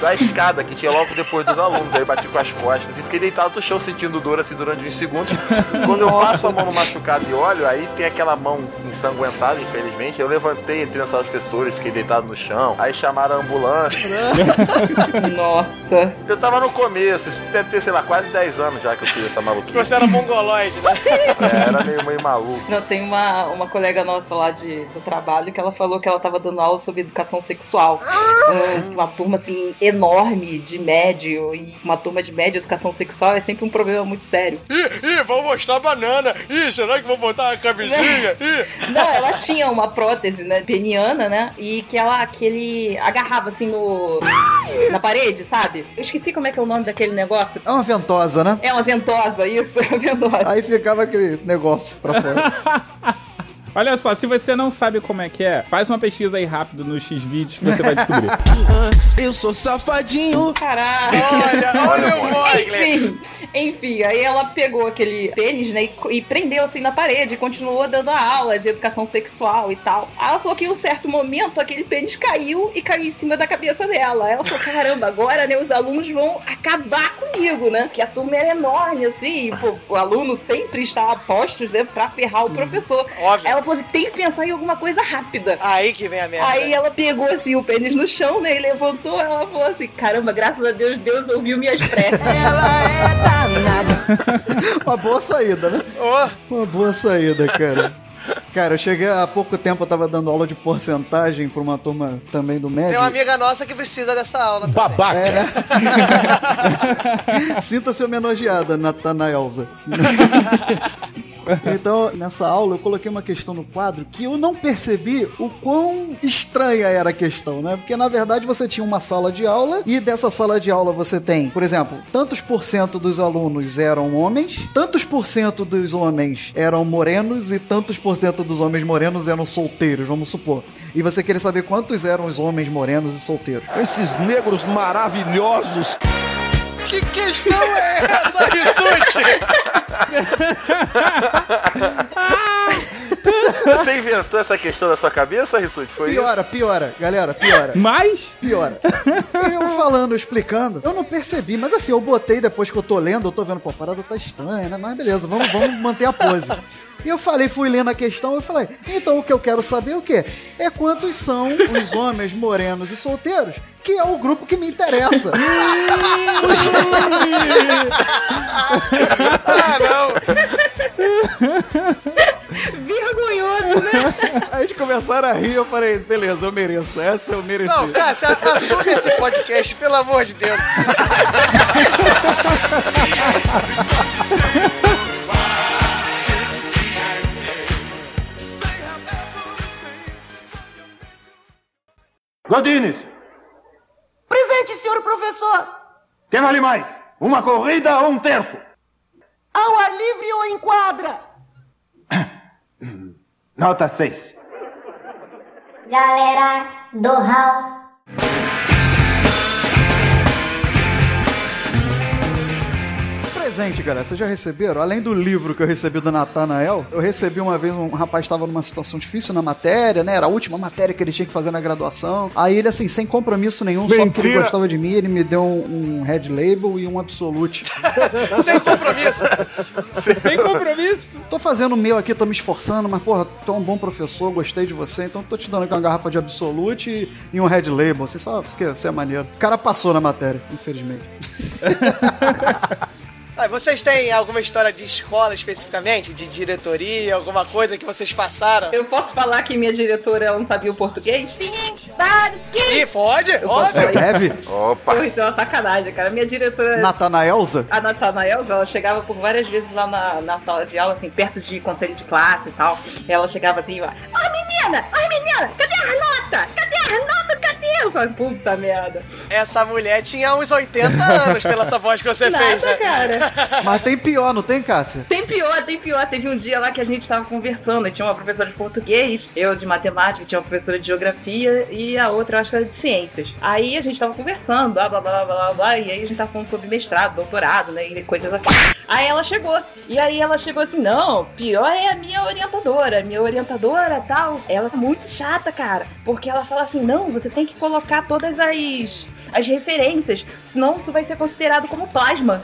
da escada que tinha logo depois dos alunos. Aí bati com as costas e fiquei deitado no chão sentindo dor assim durante uns segundos. Quando eu passo a mão no machucado e olho, aí tem aquela mão ensanguentada, infelizmente. Eu levantei, entrei na sala dos professores, fiquei deitado no chão. Aí chamaram a ambulância. Nossa. Eu tava no começo, isso deve ter, sei lá, quase 10 anos já que eu fiz essa maluquice. Você era mongoloide, né? É, era meio, meio maluco. Não, tem uma, uma colega nossa lá de, do trabalho que ela falou que ela tava dando aula sobre educação sexual. Um- Uma turma assim enorme de médio e uma turma de médio educação sexual é sempre um problema muito sério. Ih, ih, vão mostrar a banana. Ih, será que vão botar a camisinha? Ih. Não, ela tinha uma prótese, né, peniana, né? E que ela que ele agarrava assim no na parede, sabe? Eu esqueci como é que é o nome daquele negócio. É uma ventosa, né? É uma ventosa, isso, é uma ventosa. Aí ficava aquele negócio pra fora. Olha só, se você não sabe como é que é, faz uma pesquisa aí rápido no X-Vídeos que você vai descobrir. Eu sou safadinho. Caralho. Olha, olha o Mogli. Enfim, aí ela pegou aquele pênis, né, e, e prendeu assim na parede, e continuou dando a aula de educação sexual e tal. Aí ela falou que em um certo momento aquele pênis caiu e caiu em cima da cabeça dela. Aí ela falou: caramba, agora né, os alunos vão acabar comigo, né? Que a turma era enorme, assim, e, pô, o aluno sempre está a postos, né, pra ferrar o professor. Óbvio. Ela falou assim: tem que pensar em alguma coisa rápida. Aí que vem a merda. Aí ela pegou assim o pênis no chão, né? E levantou, ela falou assim: caramba, graças a Deus, Deus ouviu minhas preces. Uma boa saída, né? Uma boa saída, cara. Cara, eu cheguei há pouco tempo, eu tava dando aula de porcentagem pra uma turma também do médio. Tem uma amiga nossa que precisa dessa aula. também. Babaca! É, né? Sinta-se homenageada, Natanaelza. Então, nessa aula, eu coloquei uma questão no quadro que eu não percebi o quão estranha era a questão, né? Porque, na verdade, você tinha uma sala de aula e dessa sala de aula você tem, por exemplo, tantos por cento dos alunos eram homens, tantos por cento dos homens eram morenos e tantos por cento dos homens morenos eram solteiros, vamos supor. E você queria saber quantos eram os homens morenos e solteiros. Esses negros maravilhosos. Que questão é essa, Rissuti? Você inventou essa questão da sua cabeça, Rissuti? Foi Piora, piora, galera, piora. Mas? Piora. Eu falando, explicando, eu não percebi, mas assim, eu botei depois que eu tô lendo, eu tô vendo, pô, a parada tá estranha, né? Mas beleza, vamos, vamos manter a pose. E eu falei, fui lendo a questão, eu falei, então o que eu quero saber é o quê? É quantos são os homens morenos e solteiros, que é o grupo que me interessa. ah, não! Vergonhoso, né? Aí eles começaram a rir, eu falei, beleza, eu mereço, essa eu mereci. Não, Cássio, assume esse podcast, pelo amor de Deus. Godines, Presente, senhor professor. quem vale mais? Uma corrida ou um terço? Ao ar livre ou em quadra? Nota 6. Galera do Hall. Presente, galera, vocês já receberam? Além do livro que eu recebi do Natanael, eu recebi uma vez um rapaz estava numa situação difícil na matéria, né? Era a última matéria que ele tinha que fazer na graduação. Aí ele, assim, sem compromisso nenhum, só porque ele Mentira. gostava de mim, ele me deu um, um Red Label e um Absolute. Sem compromisso. Sem compromisso. Tô fazendo o meu aqui, tô me esforçando, mas, porra, tu é um bom professor, gostei de você, então tô te dando aqui uma garrafa de Absolute e, e um Red Label. Você só, porque você é maneiro. O cara passou na matéria, infelizmente. Ah, vocês têm alguma história de escola especificamente? De diretoria, alguma coisa que vocês passaram? Eu posso falar que minha diretora ela não sabia o português? Ih, pode? Eu posso Óbvio. Deve? Opa. Pô, então é uma sacanagem, cara. Minha diretora. Natanaelza? A Natanaelza, ela chegava por várias vezes lá na, na sala de aula, assim, perto de conselho de classe e tal. Ela chegava assim, ó, Oi menina! Oi menina! Cadê a nota? Cadê a nota? Cadê? Eu falei, puta merda. Essa mulher tinha uns 80 anos pela essa voz que você Nada, fez, né? cara. Mas tem pior, não tem, Cássia? Tem pior, tem pior. Teve um dia lá que a gente tava conversando, tinha uma professora de português, eu de matemática, tinha uma professora de geografia e a outra eu acho que era de ciências. Aí a gente tava conversando, blá blá blá blá blá blá, e aí a gente tava falando sobre mestrado, doutorado, né, e coisas assim. Aí ela chegou, e aí ela chegou assim, não, pior é a minha orientadora, a minha orientadora tal, ela é muito chata, cara, porque ela fala assim, não, você tem que colocar todas as, as referências, senão isso vai ser considerado como plasma.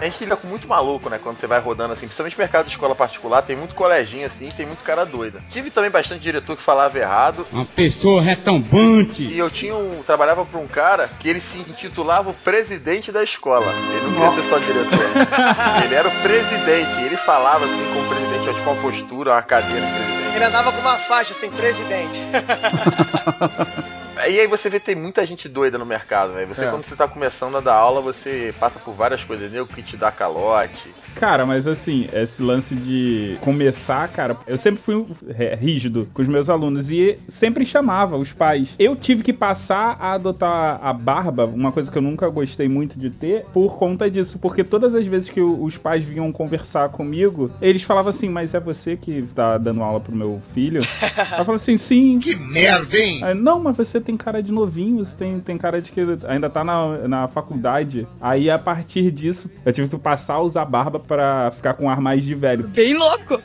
A gente fica com muito maluco, né? Quando você vai rodando assim, principalmente mercado de escola particular, tem muito coleginho assim, tem muito cara doida. Tive também bastante diretor que falava errado. Uma pessoa retumbante. E eu tinha um. trabalhava pra um cara que ele se intitulava o presidente da escola. Ele não queria ser só diretor. ele era o presidente. Ele falava assim como presidente, tipo uma postura, uma cadeira de presidente. Ele andava com uma faixa assim, presidente. E aí você vê que tem muita gente doida no mercado, velho. Você, É. quando você tá começando a dar aula, você passa por várias coisas, nego que te dá calote. Cara, mas assim, esse lance de começar, cara, eu sempre fui é, rígido com os meus alunos e sempre chamava os pais. Eu tive que passar a adotar a barba, uma coisa que eu nunca gostei muito de ter, por conta disso, porque todas as vezes que o- os pais vinham conversar comigo, eles falavam assim: Mas é você que tá dando aula pro meu filho? eu falava assim: Sim. Que merda, hein? Não, mas você tem cara de novinho, você tem, tem cara de que ainda tá na, na faculdade. Aí a partir disso, eu tive que passar a usar barba pra ficar com um ar mais de velho. Bem louco.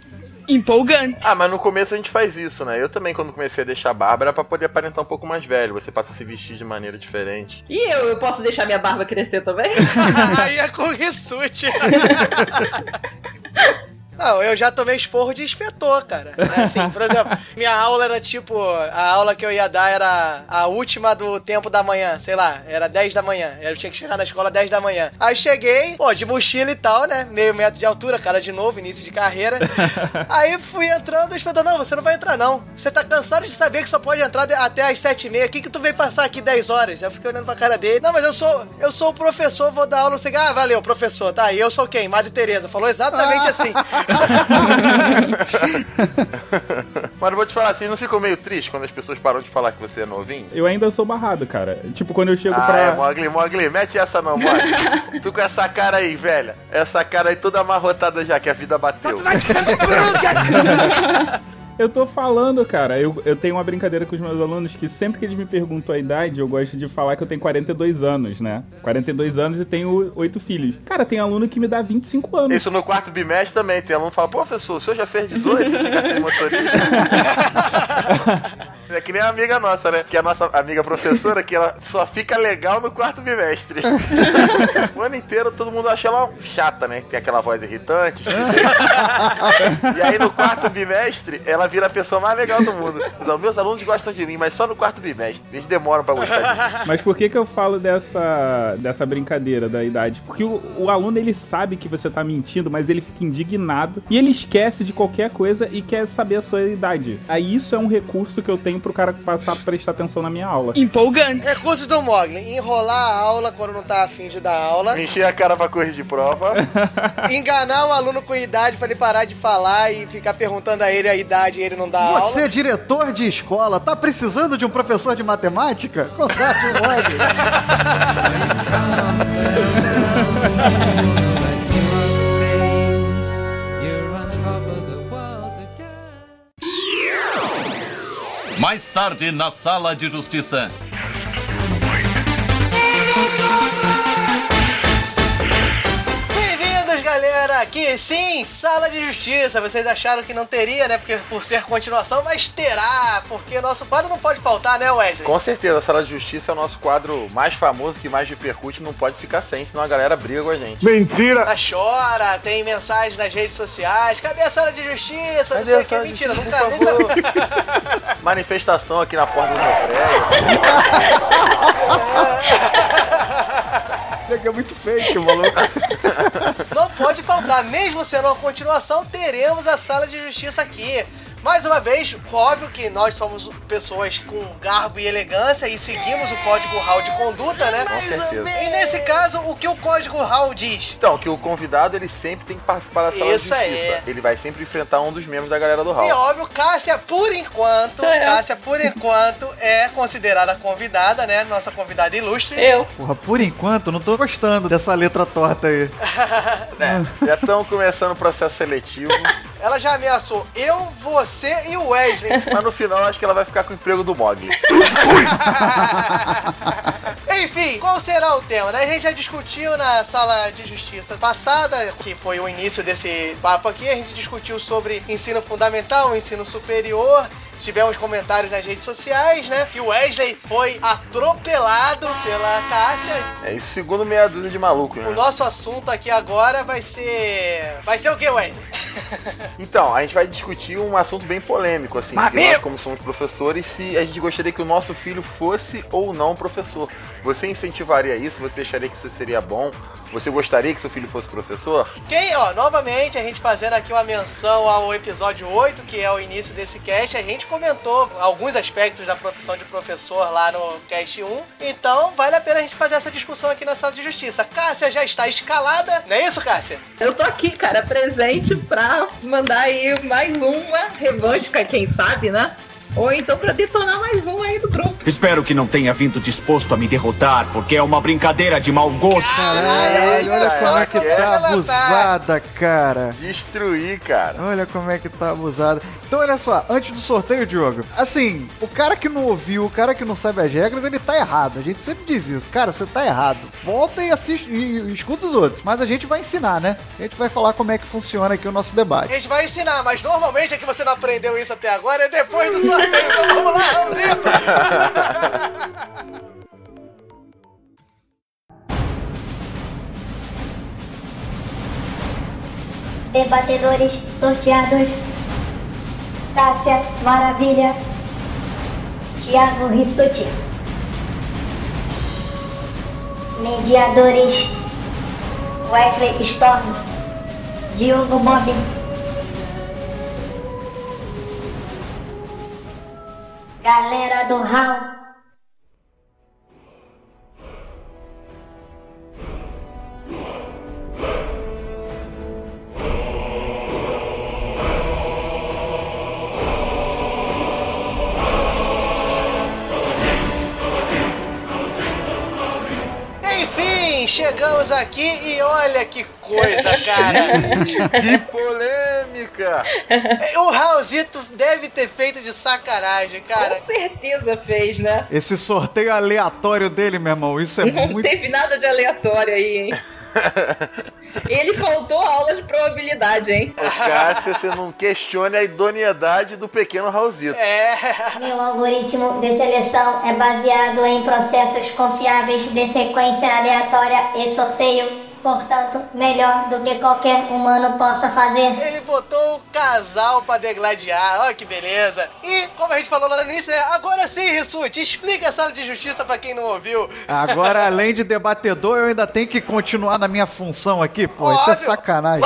Empolgante. Ah, mas no começo a gente faz isso, né? Eu também, quando comecei a deixar barba, era pra poder aparentar um pouco mais velho. Você passa a se vestir de maneira diferente. E eu, eu posso deixar minha barba crescer também? Aí é com rissuti. Não, eu já tomei esporro de inspetor, cara. É Assim, por exemplo, minha aula era tipo. A aula que eu ia dar era a última do tempo da manhã, sei lá, era 10 da manhã. Eu tinha que chegar na escola 10 da manhã. Aí cheguei, pô, de mochila e tal, né? Meio metro de altura, cara de novo, início de carreira. Aí fui entrando, o inspetor, não, você não vai entrar, não. Você tá cansado de saber que só pode entrar até as 7 e meia. O que, que tu veio passar aqui 10 horas? Eu fiquei olhando pra cara dele. Não, mas eu sou, eu sou o professor, vou dar aula, não sei. Ah, valeu, professor. Tá, e eu sou quem? Madre Teresa. Falou exatamente assim. Mas eu vou te falar assim, não ficou meio triste quando as pessoas param de falar que você é novinho? Eu ainda sou barrado, cara. Tipo, quando eu chego Ah, pra. é, Mogli, Mogli, mete essa não, Mogli. tu com essa cara aí, velha. Essa cara aí toda amarrotada já, que a vida bateu. Eu tô falando, cara, eu, eu tenho uma brincadeira com os meus alunos que sempre que eles me perguntam a idade, eu gosto de falar que eu tenho 42 anos, né? 42 anos e tenho oito filhos. Cara, tem aluno que me dá 25 anos. Isso no quarto bimestre também. Tem aluno que fala, professor, o senhor já fez 18? Fica sem motorista. É que nem a amiga nossa, né? Que é a nossa amiga professora, que ela só fica legal no quarto bimestre. o ano inteiro todo mundo acha ela chata, né? Tem aquela voz irritante. e aí no quarto bimestre, ela vira a pessoa mais legal do mundo. Os meus alunos gostam de mim, mas só no quarto bimestre. Eles demoram pra gostar de mim. Mas por que que eu falo dessa, dessa brincadeira da idade? Porque o, o aluno, ele sabe que você tá mentindo, mas ele fica indignado e ele esquece de qualquer coisa e quer saber a sua idade. Aí isso é um recurso que eu tenho pro cara passar a prestar atenção na minha aula. Empolgante. Recursos do Mogli: enrolar a aula quando não tá afim de dar aula. Encher a cara pra corrigir prova. Enganar o aluno com idade pra ele parar de falar e ficar perguntando a ele a idade e ele não dá aula. Você, diretor de escola, tá precisando de um professor de matemática? Contrate um. Mais tarde, na sala de justiça. Galera! Aqui sim, Sala de Justiça. Vocês acharam que não teria, né? Porque por ser continuação, mas terá, porque nosso quadro não pode faltar, né, Wesley? Com certeza, a Sala de Justiça é o nosso quadro mais famoso, que mais repercute, não pode ficar sem, senão a galera briga com a gente. Mentira! Ela chora, tem mensagem nas redes sociais. Cadê a Sala de Justiça? Cadê não sei o que. Mentira, nunca, nunca. Manifestação aqui na porta do meu prédio. É muito fake, maluco. Não pode faltar, mesmo sendo uma continuação, teremos a sala de justiça aqui. Mais uma vez, óbvio que nós somos pessoas com garbo e elegância e seguimos o código RAW de conduta, né? Com certeza. E nesse caso, o que o código RAW diz? Então, que o convidado ele sempre tem que participar da sala Isso de justiça. aí. Ele vai sempre enfrentar um dos membros da galera do E hall. óbvio, Cássia, por enquanto, eu. Cássia, por enquanto, é considerada convidada, né? Nossa convidada ilustre. Eu. Porra, por enquanto, não tô gostando dessa letra torta aí. Né? Já estão começando o processo seletivo. Ela já ameaçou eu, você e o Wesley. Mas no final, acho que ela vai ficar com o emprego do Mogli. Enfim, qual será o tema? Né? A gente já discutiu na sala de justiça passada, que foi o início desse papo aqui, a gente discutiu sobre ensino fundamental, ensino superior. Tivemos comentários nas redes sociais, né? Que o Wesley foi atropelado pela Cássia. É isso, segundo meia dúzia de maluco, né? O nosso assunto aqui agora vai ser. Vai ser o que, Wesley? Então, a gente vai discutir um assunto bem polêmico, assim. Mas que meu- nós, como somos professores, se a gente gostaria que o nosso filho fosse ou não professor. Você incentivaria isso? Você acharia que isso seria bom? Você gostaria que seu filho fosse professor? Quem, ó, novamente a gente fazendo aqui uma menção ao episódio 8, que é o início desse cast, a gente comentou alguns aspectos da profissão de professor lá no cast 1. Então, vale a pena a gente fazer essa discussão aqui na sala de justiça. Cássia já está escalada, não é isso, Cássia? Eu tô aqui, cara, presente pra mandar aí mais uma revanche, quem sabe, né? Ou então pra detonar mais Espero que não tenha vindo disposto a me derrotar, porque é uma brincadeira de mau gosto. Caralho, olha como é que tá ela abusada, cara. Destruir, cara. Olha como é que tá abusada. Então, olha só, antes do sorteio, Diogo, assim, o cara que não ouviu, o cara que não sabe as regras, ele tá errado. A gente sempre diz isso. Cara, você tá errado. Volta e assiste e, escuta os outros. Mas a gente vai ensinar, né? A gente vai falar como é que funciona aqui o nosso A debate. gente vai ensinar, mas normalmente é que você não aprendeu isso até agora, é depois do sorteio. Então vamos lá, Raulzito! Debatedores sorteados: Cássia Maravilha, Thiago Rissuti. Mediadores: Wesley Storm, Diogo Bob. Galera do Hall. Chegamos aqui e olha que coisa, cara. que polêmica! O Raulzito deve ter feito de sacanagem, cara. Com certeza fez, né? Esse sorteio aleatório dele, meu irmão, isso é Não muito. teve nada de aleatório aí, hein? Ele faltou aula de probabilidade, hein? Cássia, você não questione a idoneidade do pequeno Raulzito. É. Meu algoritmo de seleção é baseado em processos confiáveis de sequência aleatória e sorteio, portanto, melhor do que qualquer humano possa fazer. Ele botou um casal pra degladiar, olha que beleza. E, como a gente falou lá no início, né? agora sim, Rissuti, explica a sala de justiça pra quem não ouviu. Agora, além de debatedor, eu ainda tenho que continuar na minha função aqui, pô, isso é Óbvio. sacanagem.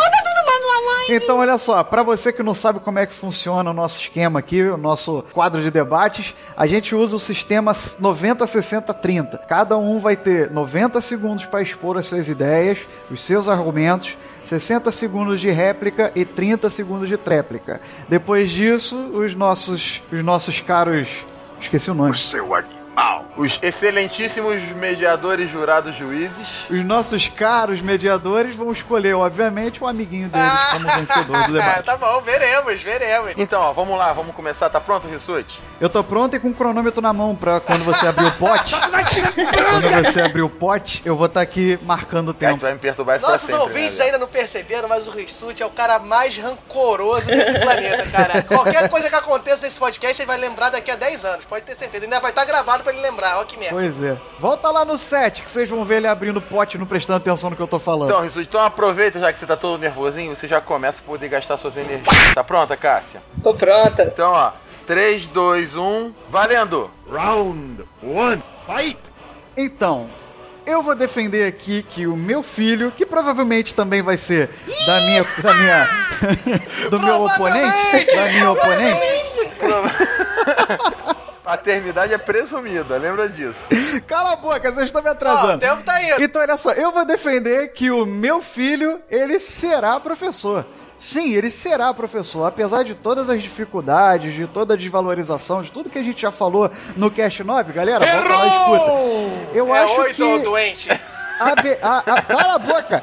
Então, olha só, pra você que não sabe como é que funciona o nosso esquema aqui, o nosso quadro de debates, a gente usa o sistema 90 60 30. Cada um vai ter 90 segundos para expor as suas ideias, os seus argumentos, 60 segundos de réplica e 30 segundos de tréplica. Depois disso, os nossos os nossos caros, esqueci o nome. Seu animal. Os excelentíssimos mediadores jurados juízes. Os nossos caros mediadores vão escolher, obviamente, o amiguinho deles como vencedor do debate. tá bom, veremos, veremos. Então, ó, vamos lá, vamos começar. Tá pronto, Rissuti? Eu tô pronto e com o cronômetro na mão pra quando você abrir o pote. quando você abrir o pote, eu vou estar aqui marcando o Cara, tempo. tu vai me perturbar Nossos sempre, ouvintes né, ainda não perceberam, mas o Rissuti é o cara mais rancoroso desse planeta, cara. Qualquer coisa que aconteça nesse podcast, ele vai lembrar daqui a 10 anos, pode ter certeza. Ainda vai estar gravado pra ele lembrar, olha que merda. Pois é. Volta lá no set que vocês vão ver ele abrindo o pote e não prestando atenção no que eu tô falando. Então, Rissuti, então aproveita já que você tá todo nervosinho, você já começa a poder gastar suas energias. Tá pronta, Cássia? Tô pronta. Então, ó, 3, 2, 1, valendo! Round 1, fight! Então, eu vou defender aqui que o meu filho, que provavelmente também vai ser da minha. da minha. do meu oponente. Da minha oponente. Paternidade é presumida, lembra disso. Cala a boca, vocês estão me atrasando. Ó, o tempo tá indo. Então, olha só, eu vou defender que o meu filho, ele será professor. Sim, ele será professor, apesar de todas as dificuldades, de toda a desvalorização, de tudo que a gente já falou no Cast 9, galera, volta lá e escuta. Eu é acho oito, que ô doente. a, be- a, a- cala a boca!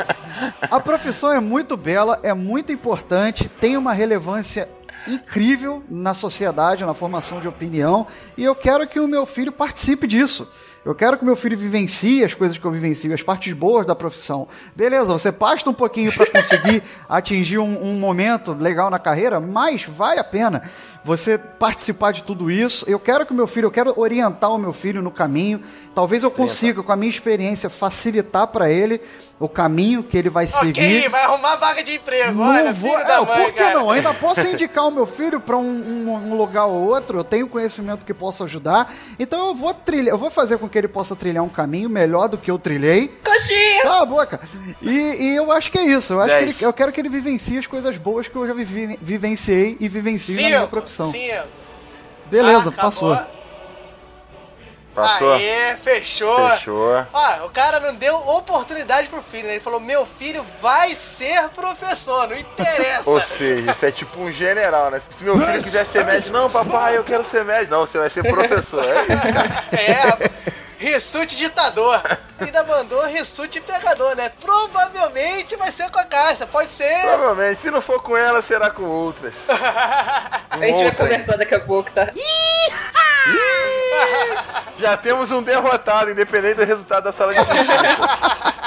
A profissão é muito bela, é muito importante, tem uma relevância incrível na sociedade, na formação de opinião, e eu quero que o meu filho participe disso. Eu quero que meu filho vivencie as coisas que eu vivencio, as partes boas da profissão. Beleza, você pasta um pouquinho para conseguir atingir um, um momento legal na carreira, mas vale a pena você participar de tudo isso. Eu quero que o meu filho, eu quero orientar o meu filho no caminho. Talvez eu consiga, com a minha experiência, facilitar para ele o caminho que ele vai seguir. Ok, vai arrumar vaga de emprego, Não olha, vou, filho é, da por mãe, que cara. não? Ainda posso indicar o meu filho para um, um- um lugar ou outro. Eu tenho conhecimento que possa ajudar. Então eu vou trilhar, eu vou fazer com que ele possa trilhar um caminho melhor do que eu trilhei. Coxinha! Cala a boca! E, e eu acho que é isso. Eu, acho que ele- eu quero que ele vivencie as coisas boas que eu já vivi- vivenciei e vivencio na minha Cinco, profissão. cinco. Beleza, Ah, passou. Passou? Aê, fechou. Fechou. Ó, o cara não deu oportunidade pro filho, né? Ele falou, meu filho vai ser professor, não interessa. Ou seja, isso é tipo um general, né? Se meu filho quiser ser médico, não, papai, eu quero ser médico. Não, você vai ser professor. É isso, cara. É, rapaz. Rissute ditador. Ainda mandou Rissute pegador, né? Provavelmente vai ser com a Cássia, pode ser. Provavelmente, se não for com ela, será com outras. A gente vai outra, hein? conversar daqui a pouco, tá? Já temos um derrotado, independente do resultado da sala de justiça.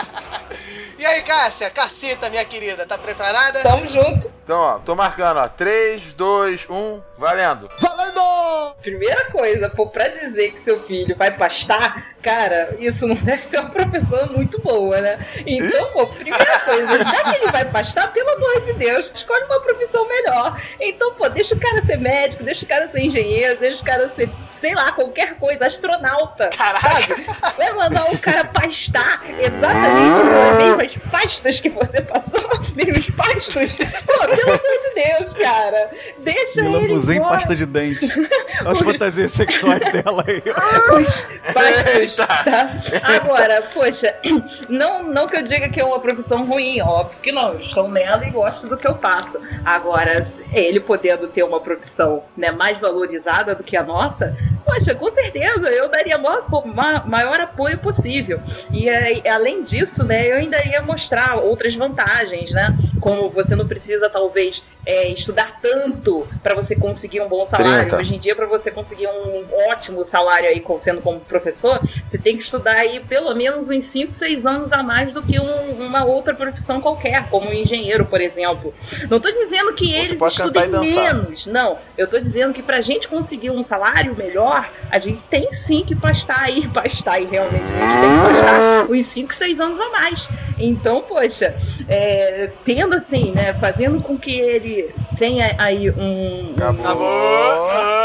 E aí, Cássia? Cacita, minha querida, tá preparada? Tamo junto. Então, ó, tô marcando, ó. 3, 2, 1, valendo. Valendo! Primeira coisa, pô, pra dizer que seu filho vai pastar, cara, isso não deve ser uma profissão muito boa, né? Então, pô, primeira coisa, já que ele vai pastar, pelo amor de Deus, escolhe uma profissão melhor. Então, pô, deixa o cara ser médico, deixa o cara ser engenheiro, deixa o cara ser, sei lá, qualquer coisa, astronauta. Caraca! Sabe? Vai mandar o cara pastar exatamente pelas mesmas pastas que você passou, mesmos pastos. Pô, pelo amor de Deus, cara. Deixa Me ele lambuzei pasta de dente. As fantasias sexuais dela aí. Os pastos, tá? Agora, poxa, não, não que eu diga que é uma profissão ruim, óbvio que não. Eu estou nela e gosto do que eu faço. Agora, ele podendo ter uma profissão né, mais valorizada do que a nossa, Poxa, com certeza, eu daria maior, maior apoio possível. E aí, além disso, né, eu ainda ia mostrar outras vantagens, né? Como você não precisa, talvez, é, estudar tanto para você conseguir um bom salário. 30. Hoje em dia, para você conseguir um ótimo salário aí, sendo como professor, você tem que estudar aí pelo menos uns 5, 6 anos a mais do que um- uma outra profissão qualquer, como um engenheiro, por exemplo. Não tô dizendo que eles pode cantar estudem e menos, não. Eu tô dizendo que pra gente conseguir um salário melhor, a gente tem sim que pastar aí, pastar aí realmente, a gente tem que pastar uns 5, 6 anos a mais. Então, poxa, é, tendo assim, né, fazendo com que ele tenha aí um... Acabou.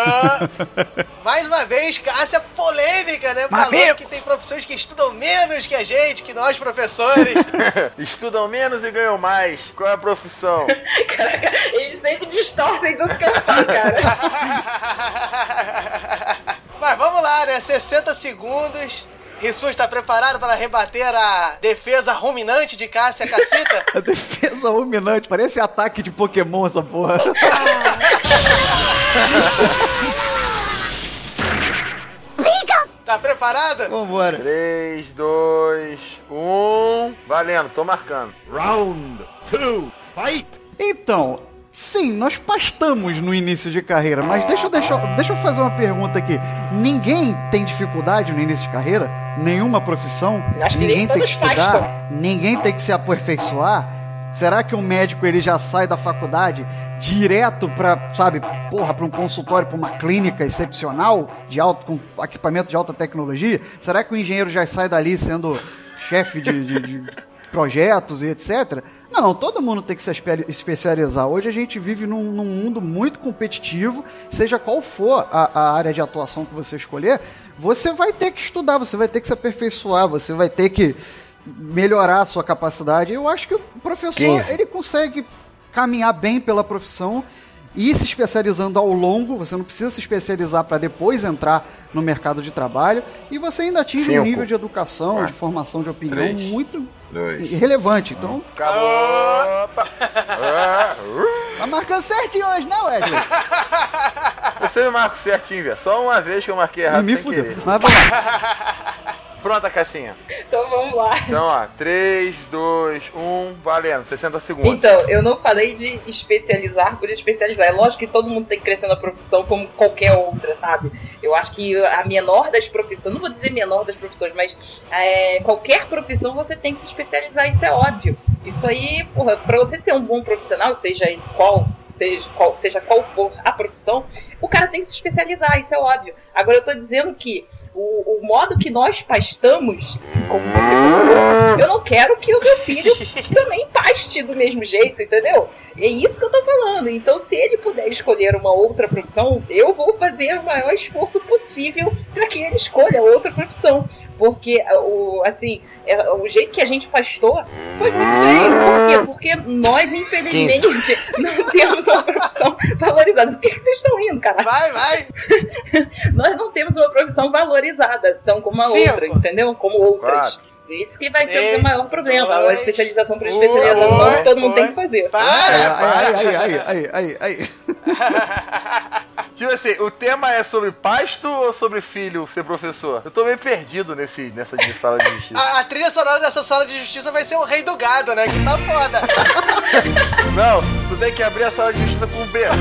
Mais uma vez, Cássia polêmica, né? Falando Mavico. que tem profissões que estudam menos que a gente, que nós professores. Estudam menos e ganham mais. Qual é a profissão? Caraca, eles sempre distorcem tudo que eu falo, cara. Mas vamos lá, né? 60 segundos. Rissus está preparado para rebater a defesa ruminante de Cássia Cacita? A defesa ruminante, parece ataque de Pokémon essa porra. Tá preparado? Vambora. 3, 2, 1. Valendo, tô marcando. Round 2, fight! Então, sim, nós pastamos no início de carreira, mas deixa eu, deixa, eu- deixa eu fazer uma pergunta aqui. Ninguém tem dificuldade no início de carreira? Nenhuma profissão? Ninguém tem que estudar? pastam. Ninguém tem que se aperfeiçoar? Será que um médico ele já sai da faculdade direto pra, sabe, porra, pra um consultório, pra uma clínica excepcional de alto com equipamento de alta tecnologia? Será que o engenheiro já sai dali sendo chefe de- de- de projetos e etc. Não, todo mundo tem que se espe- especializar. Hoje a gente vive num, num mundo muito competitivo, seja qual for a, a área de atuação que você escolher, você vai ter que estudar, você vai ter que se aperfeiçoar, você vai ter que melhorar a sua capacidade. Eu acho que o professor 15. ele consegue caminhar bem pela profissão e ir se especializando ao longo. Você não precisa se especializar para depois entrar no mercado de trabalho e você ainda atinge um Cinco. nível de educação, Quatro. de formação de opinião Três. muito Dois. relevante. Então, Acabou. Opa. Tá marcando certinho hoje, não, Wesley? Você me marca certinho, velho. Só uma vez que eu marquei errado me sem fudeu. querer. Mas vamos lá. Pronta, Cassinha. Então vamos lá. Então, ó, 3, 2, 1, valendo, 60 segundos. Então, eu não falei de especializar por especializar. É lógico que todo mundo tem que crescer na profissão como qualquer outra, sabe? Eu acho que a menor das profissões, não vou dizer menor das profissões, mas é, qualquer profissão você tem que se especializar, isso é óbvio. Isso aí, porra, pra você ser um bom profissional, seja qual, seja qual, seja qual for a profissão, o cara tem que se especializar, isso é óbvio. Agora eu tô dizendo que o, o modo que nós pastamos, como você falou, eu não quero que o meu filho também paste do mesmo jeito, entendeu? É isso que eu tô falando. Então, se ele puder escolher uma outra profissão, eu vou fazer o maior esforço possível para que ele escolha outra profissão. Porque o, assim, é, o jeito que a gente pastou foi muito feio. Por quê? Porque nós, infelizmente, não temos uma profissão valorizada. Por que, que vocês estão rindo, cara? Vai, vai! nós não temos uma profissão valorizada, tão como a Cinco. outra, entendeu? Como outras. Quatro. Esse que vai ser o maior problema. a especialização por especialização todo mundo tem que fazer. Para! Aí, aí, aí, aí, aí, aí. Tipo assim, o tema é sobre pasto ou sobre filho ser professor? Eu tô meio perdido nesse, nessa de sala de justiça. A, a trilha sonora dessa sala de justiça vai ser o rei do gado, né? Que tá foda. Não, tu tem que abrir a sala de justiça com um berrante.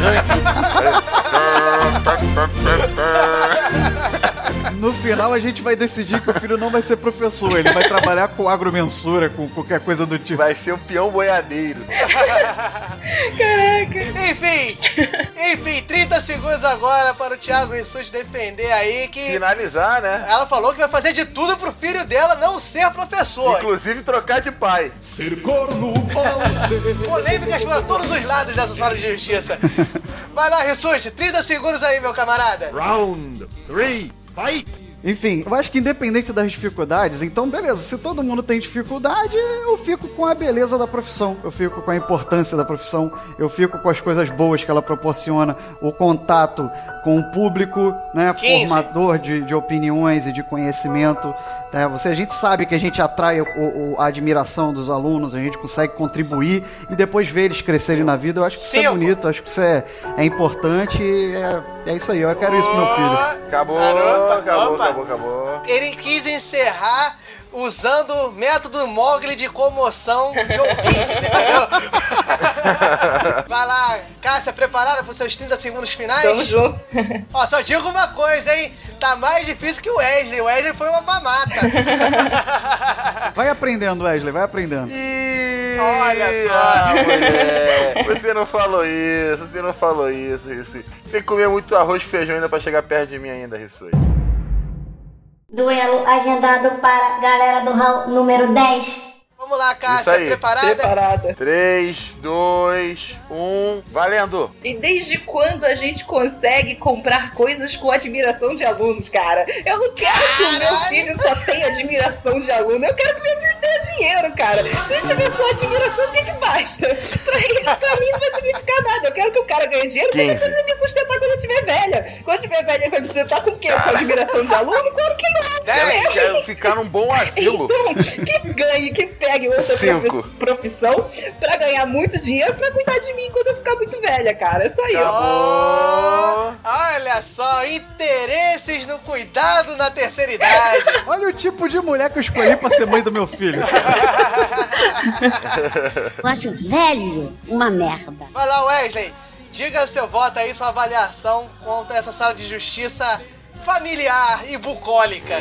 No final a gente vai decidir que o filho não vai ser professor, ele vai trabalhar com agromensura, com qualquer coisa do tipo. Vai ser um peão boiadeiro. Enfim, enfim, 30 segundos agora para o Thiago Rissus defender aí que. Finalizar, né? Ela falou que vai fazer de tudo pro filho dela não ser professor. Inclusive trocar de pai. Ser corno ou ser. Polêmicas para todos os lados dessa sala de justiça. Vai lá, Rissus, 30 segundos aí, meu camarada. Round 3, fight! Enfim, eu acho que independente das dificuldades, então beleza, se todo mundo tem dificuldade, eu fico com a beleza da profissão, eu fico com a importância da profissão, eu fico com as coisas boas que ela proporciona, o contato com o público, né? 15. Formador de, de opiniões e de conhecimento. né? Você, a gente sabe que a gente atrai o- o- a admiração dos alunos, a gente consegue contribuir e depois ver eles crescerem na vida. Eu acho que isso é Cinco. bonito, acho que isso é, é importante. e É, é isso aí, eu quero isso pro meu filho. Acabou, Caramba, acabou, opa. acabou, acabou. Ele quis encerrar usando o método Mogli de comoção de ouvintes, entendeu? Vai lá, Cássia, preparada para os seus 30 segundos finais? Tamo junto. Ó, só digo uma coisa, hein? Tá mais difícil que o Wesley. O Wesley foi uma mamata. Vai aprendendo, Wesley, vai aprendendo. Olha Ah, só. mulher, você não falou isso, você não falou isso, Rissuti. Tem que comer muito arroz e feijão ainda pra chegar perto de mim ainda, Rissuti. Duelo agendado para galera do hall número 10. Vamos lá, Cássia, preparada? Preparada. 3, 2, 1, valendo! E desde quando a gente consegue comprar coisas com admiração de alunos, cara? Eu não quero que o meu Caralho. filho só tenha admiração de aluno, eu quero que meu filho tenha dinheiro, cara. Se ele tiver só admiração, o que que basta? Pra, ele, pra mim não vai significar nada. Eu quero que o cara ganhe dinheiro pra ele 15. precisa me sustentar quando eu estiver velha. Quando eu estiver velha, ele vai me sustentar com o quê? Com admiração de aluno? Claro que não. Quero, quero ficar num bom asilo. Então, que ganhe, que pegue outra Cinco. profi- profissão pra ganhar muito dinheiro pra cuidar de mim quando eu ficar muito velha, cara. É só isso. Oh, olha só, interesses no cuidado na terceira idade. Olha o tipo de mulher que eu escolhi pra ser mãe do meu filho. Eu acho velho uma merda. Vai lá, Wesley. Diga seu voto aí, sua avaliação contra essa sala de justiça familiar e bucólica.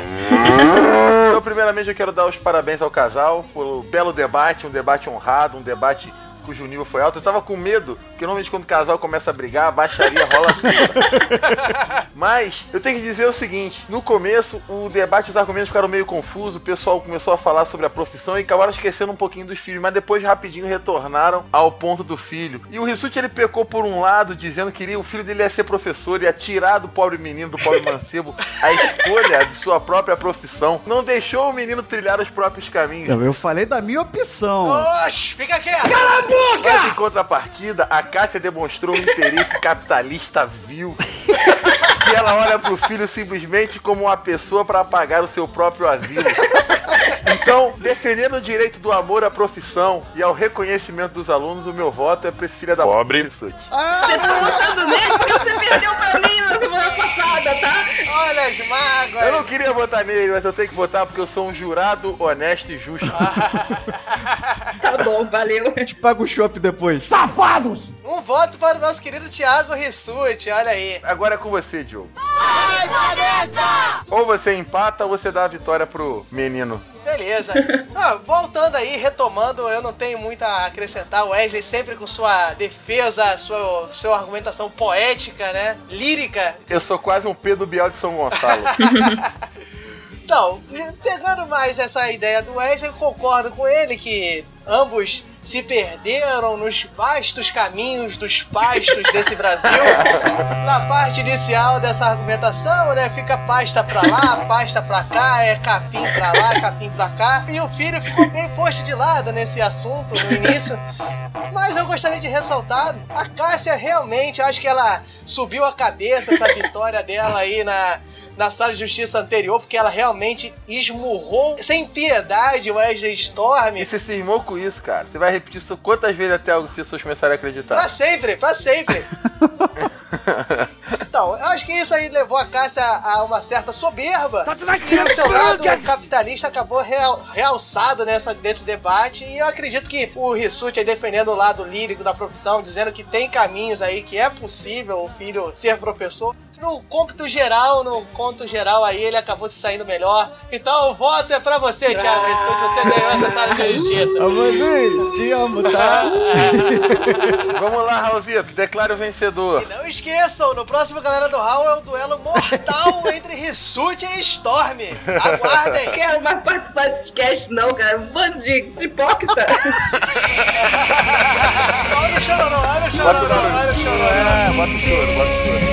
Então, primeiramente, eu quero dar os parabéns ao casal pelo belo debate, um debate honrado, um debate cujo nível foi alto. Eu tava com medo, porque normalmente quando o casal começa a brigar, a baixaria rola solta. Mas eu tenho que dizer o seguinte: no começo, o debate, os argumentos ficaram meio confusos, o pessoal começou a falar sobre a profissão e acabaram esquecendo um pouquinho dos filhos, mas depois rapidinho retornaram ao ponto do filho. E o Rissuti ele pecou por um lado, dizendo que iria- o filho dele ia ser professor, ia tirar do pobre menino, do pobre mancebo, a escolha de sua própria profissão. Não deixou o menino trilhar os próprios caminhos. Eu, eu falei da minha opção. Oxi, fica quieto. Cala a boca! Mas em contrapartida, a Cássia demonstrou um interesse capitalista vil. Que ela olha pro filho simplesmente como uma pessoa para pagar o seu próprio asilo. Então, defendendo o direito do amor à profissão e ao reconhecimento dos alunos, o meu voto é pra esse filho da Pobre. Você tá votando nele porque você perdeu pra mim semana passada, tá? Olha as mágoas. Eu não queria votar nele, mas eu tenho que votar porque eu sou um jurado honesto e justo. Tá bom, valeu. Te pago o chopp depois. Safados! Um voto para o nosso querido Thiago Rissuti, olha aí. Agora é com você, Diogo. Ou você empata ou você dá a vitória pro menino. Beleza. Ah, voltando aí, retomando, eu não tenho muito a acrescentar. O Wesley sempre com sua defesa, sua, sua argumentação poética, né? Lírica. Eu sou quase um Pedro Bial de São Gonçalo. Então, pegando mais essa ideia do Wesley, eu concordo com ele que ambos se perderam nos vastos caminhos dos pastos desse Brasil. Na parte inicial dessa argumentação, né? Fica pasta pra lá, pasta pra cá, é capim pra lá, capim pra cá. E o filho ficou bem posto de lado nesse assunto no início. Mas eu gostaria de ressaltar, a Cássia realmente, acho que ela subiu a cabeça essa vitória dela aí na, na sala de justiça anterior, porque ela realmente esmurrou sem piedade o Wesley Storm. E você cismou com isso, cara. Você vai repetir isso quantas vezes até as pessoas começarem a acreditar? Pra sempre, pra sempre. Então, eu acho que isso aí levou a Cássia a uma certa soberba. E o seu lado capitalista acabou real- realçado nessa, nesse debate. E eu acredito que o Rissuti aí defendendo o lado lírico da profissão, dizendo que tem caminhos aí, que é possível o filho ser professor. No cômputo geral, no conto geral aí, ele acabou se saindo melhor. Então o voto é pra você, Thiago Rissuti. Você ganhou essa sala de justiça. Amandei, te amo, tá? Vamos lá, Raulzito, declare o vencedor. Não esqueçam, no próximo Galera do Hall é um duelo mortal entre Rissuti e Storm. Aguardem. Quero mais participar desse cast, não, cara. Um bando de, hipócrita. Olha o chororô, olha o chororô, choro. olha o chororô. É, bota o choro, bota o choro.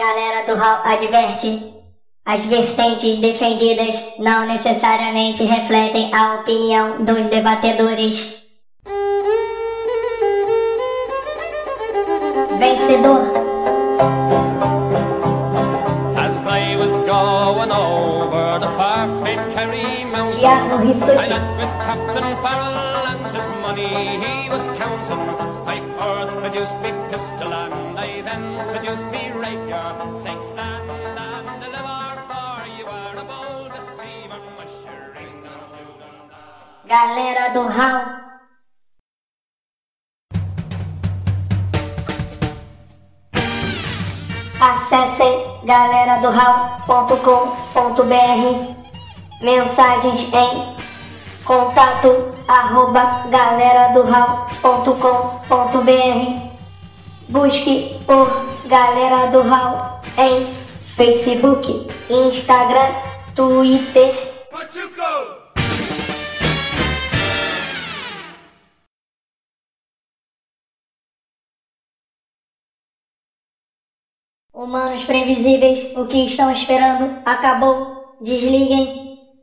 Galera do Hall adverte. As vertentes defendidas não necessariamente refletem a opinião dos debatedores. Vencedor. As I was going over the far-famed Kerry Mountains, Tiago I Rissuti. met with Captain Farrell and his money he was counting. I first produced me pistol and I then produced me Galera do Hall. Acessem galeradohall.com.br Mensagens em contato arroba galeradohall.com.br Busque por Galera do Hall em Facebook, Instagram, Twitter Humanos previsíveis, o que estão esperando? Acabou. Desliguem.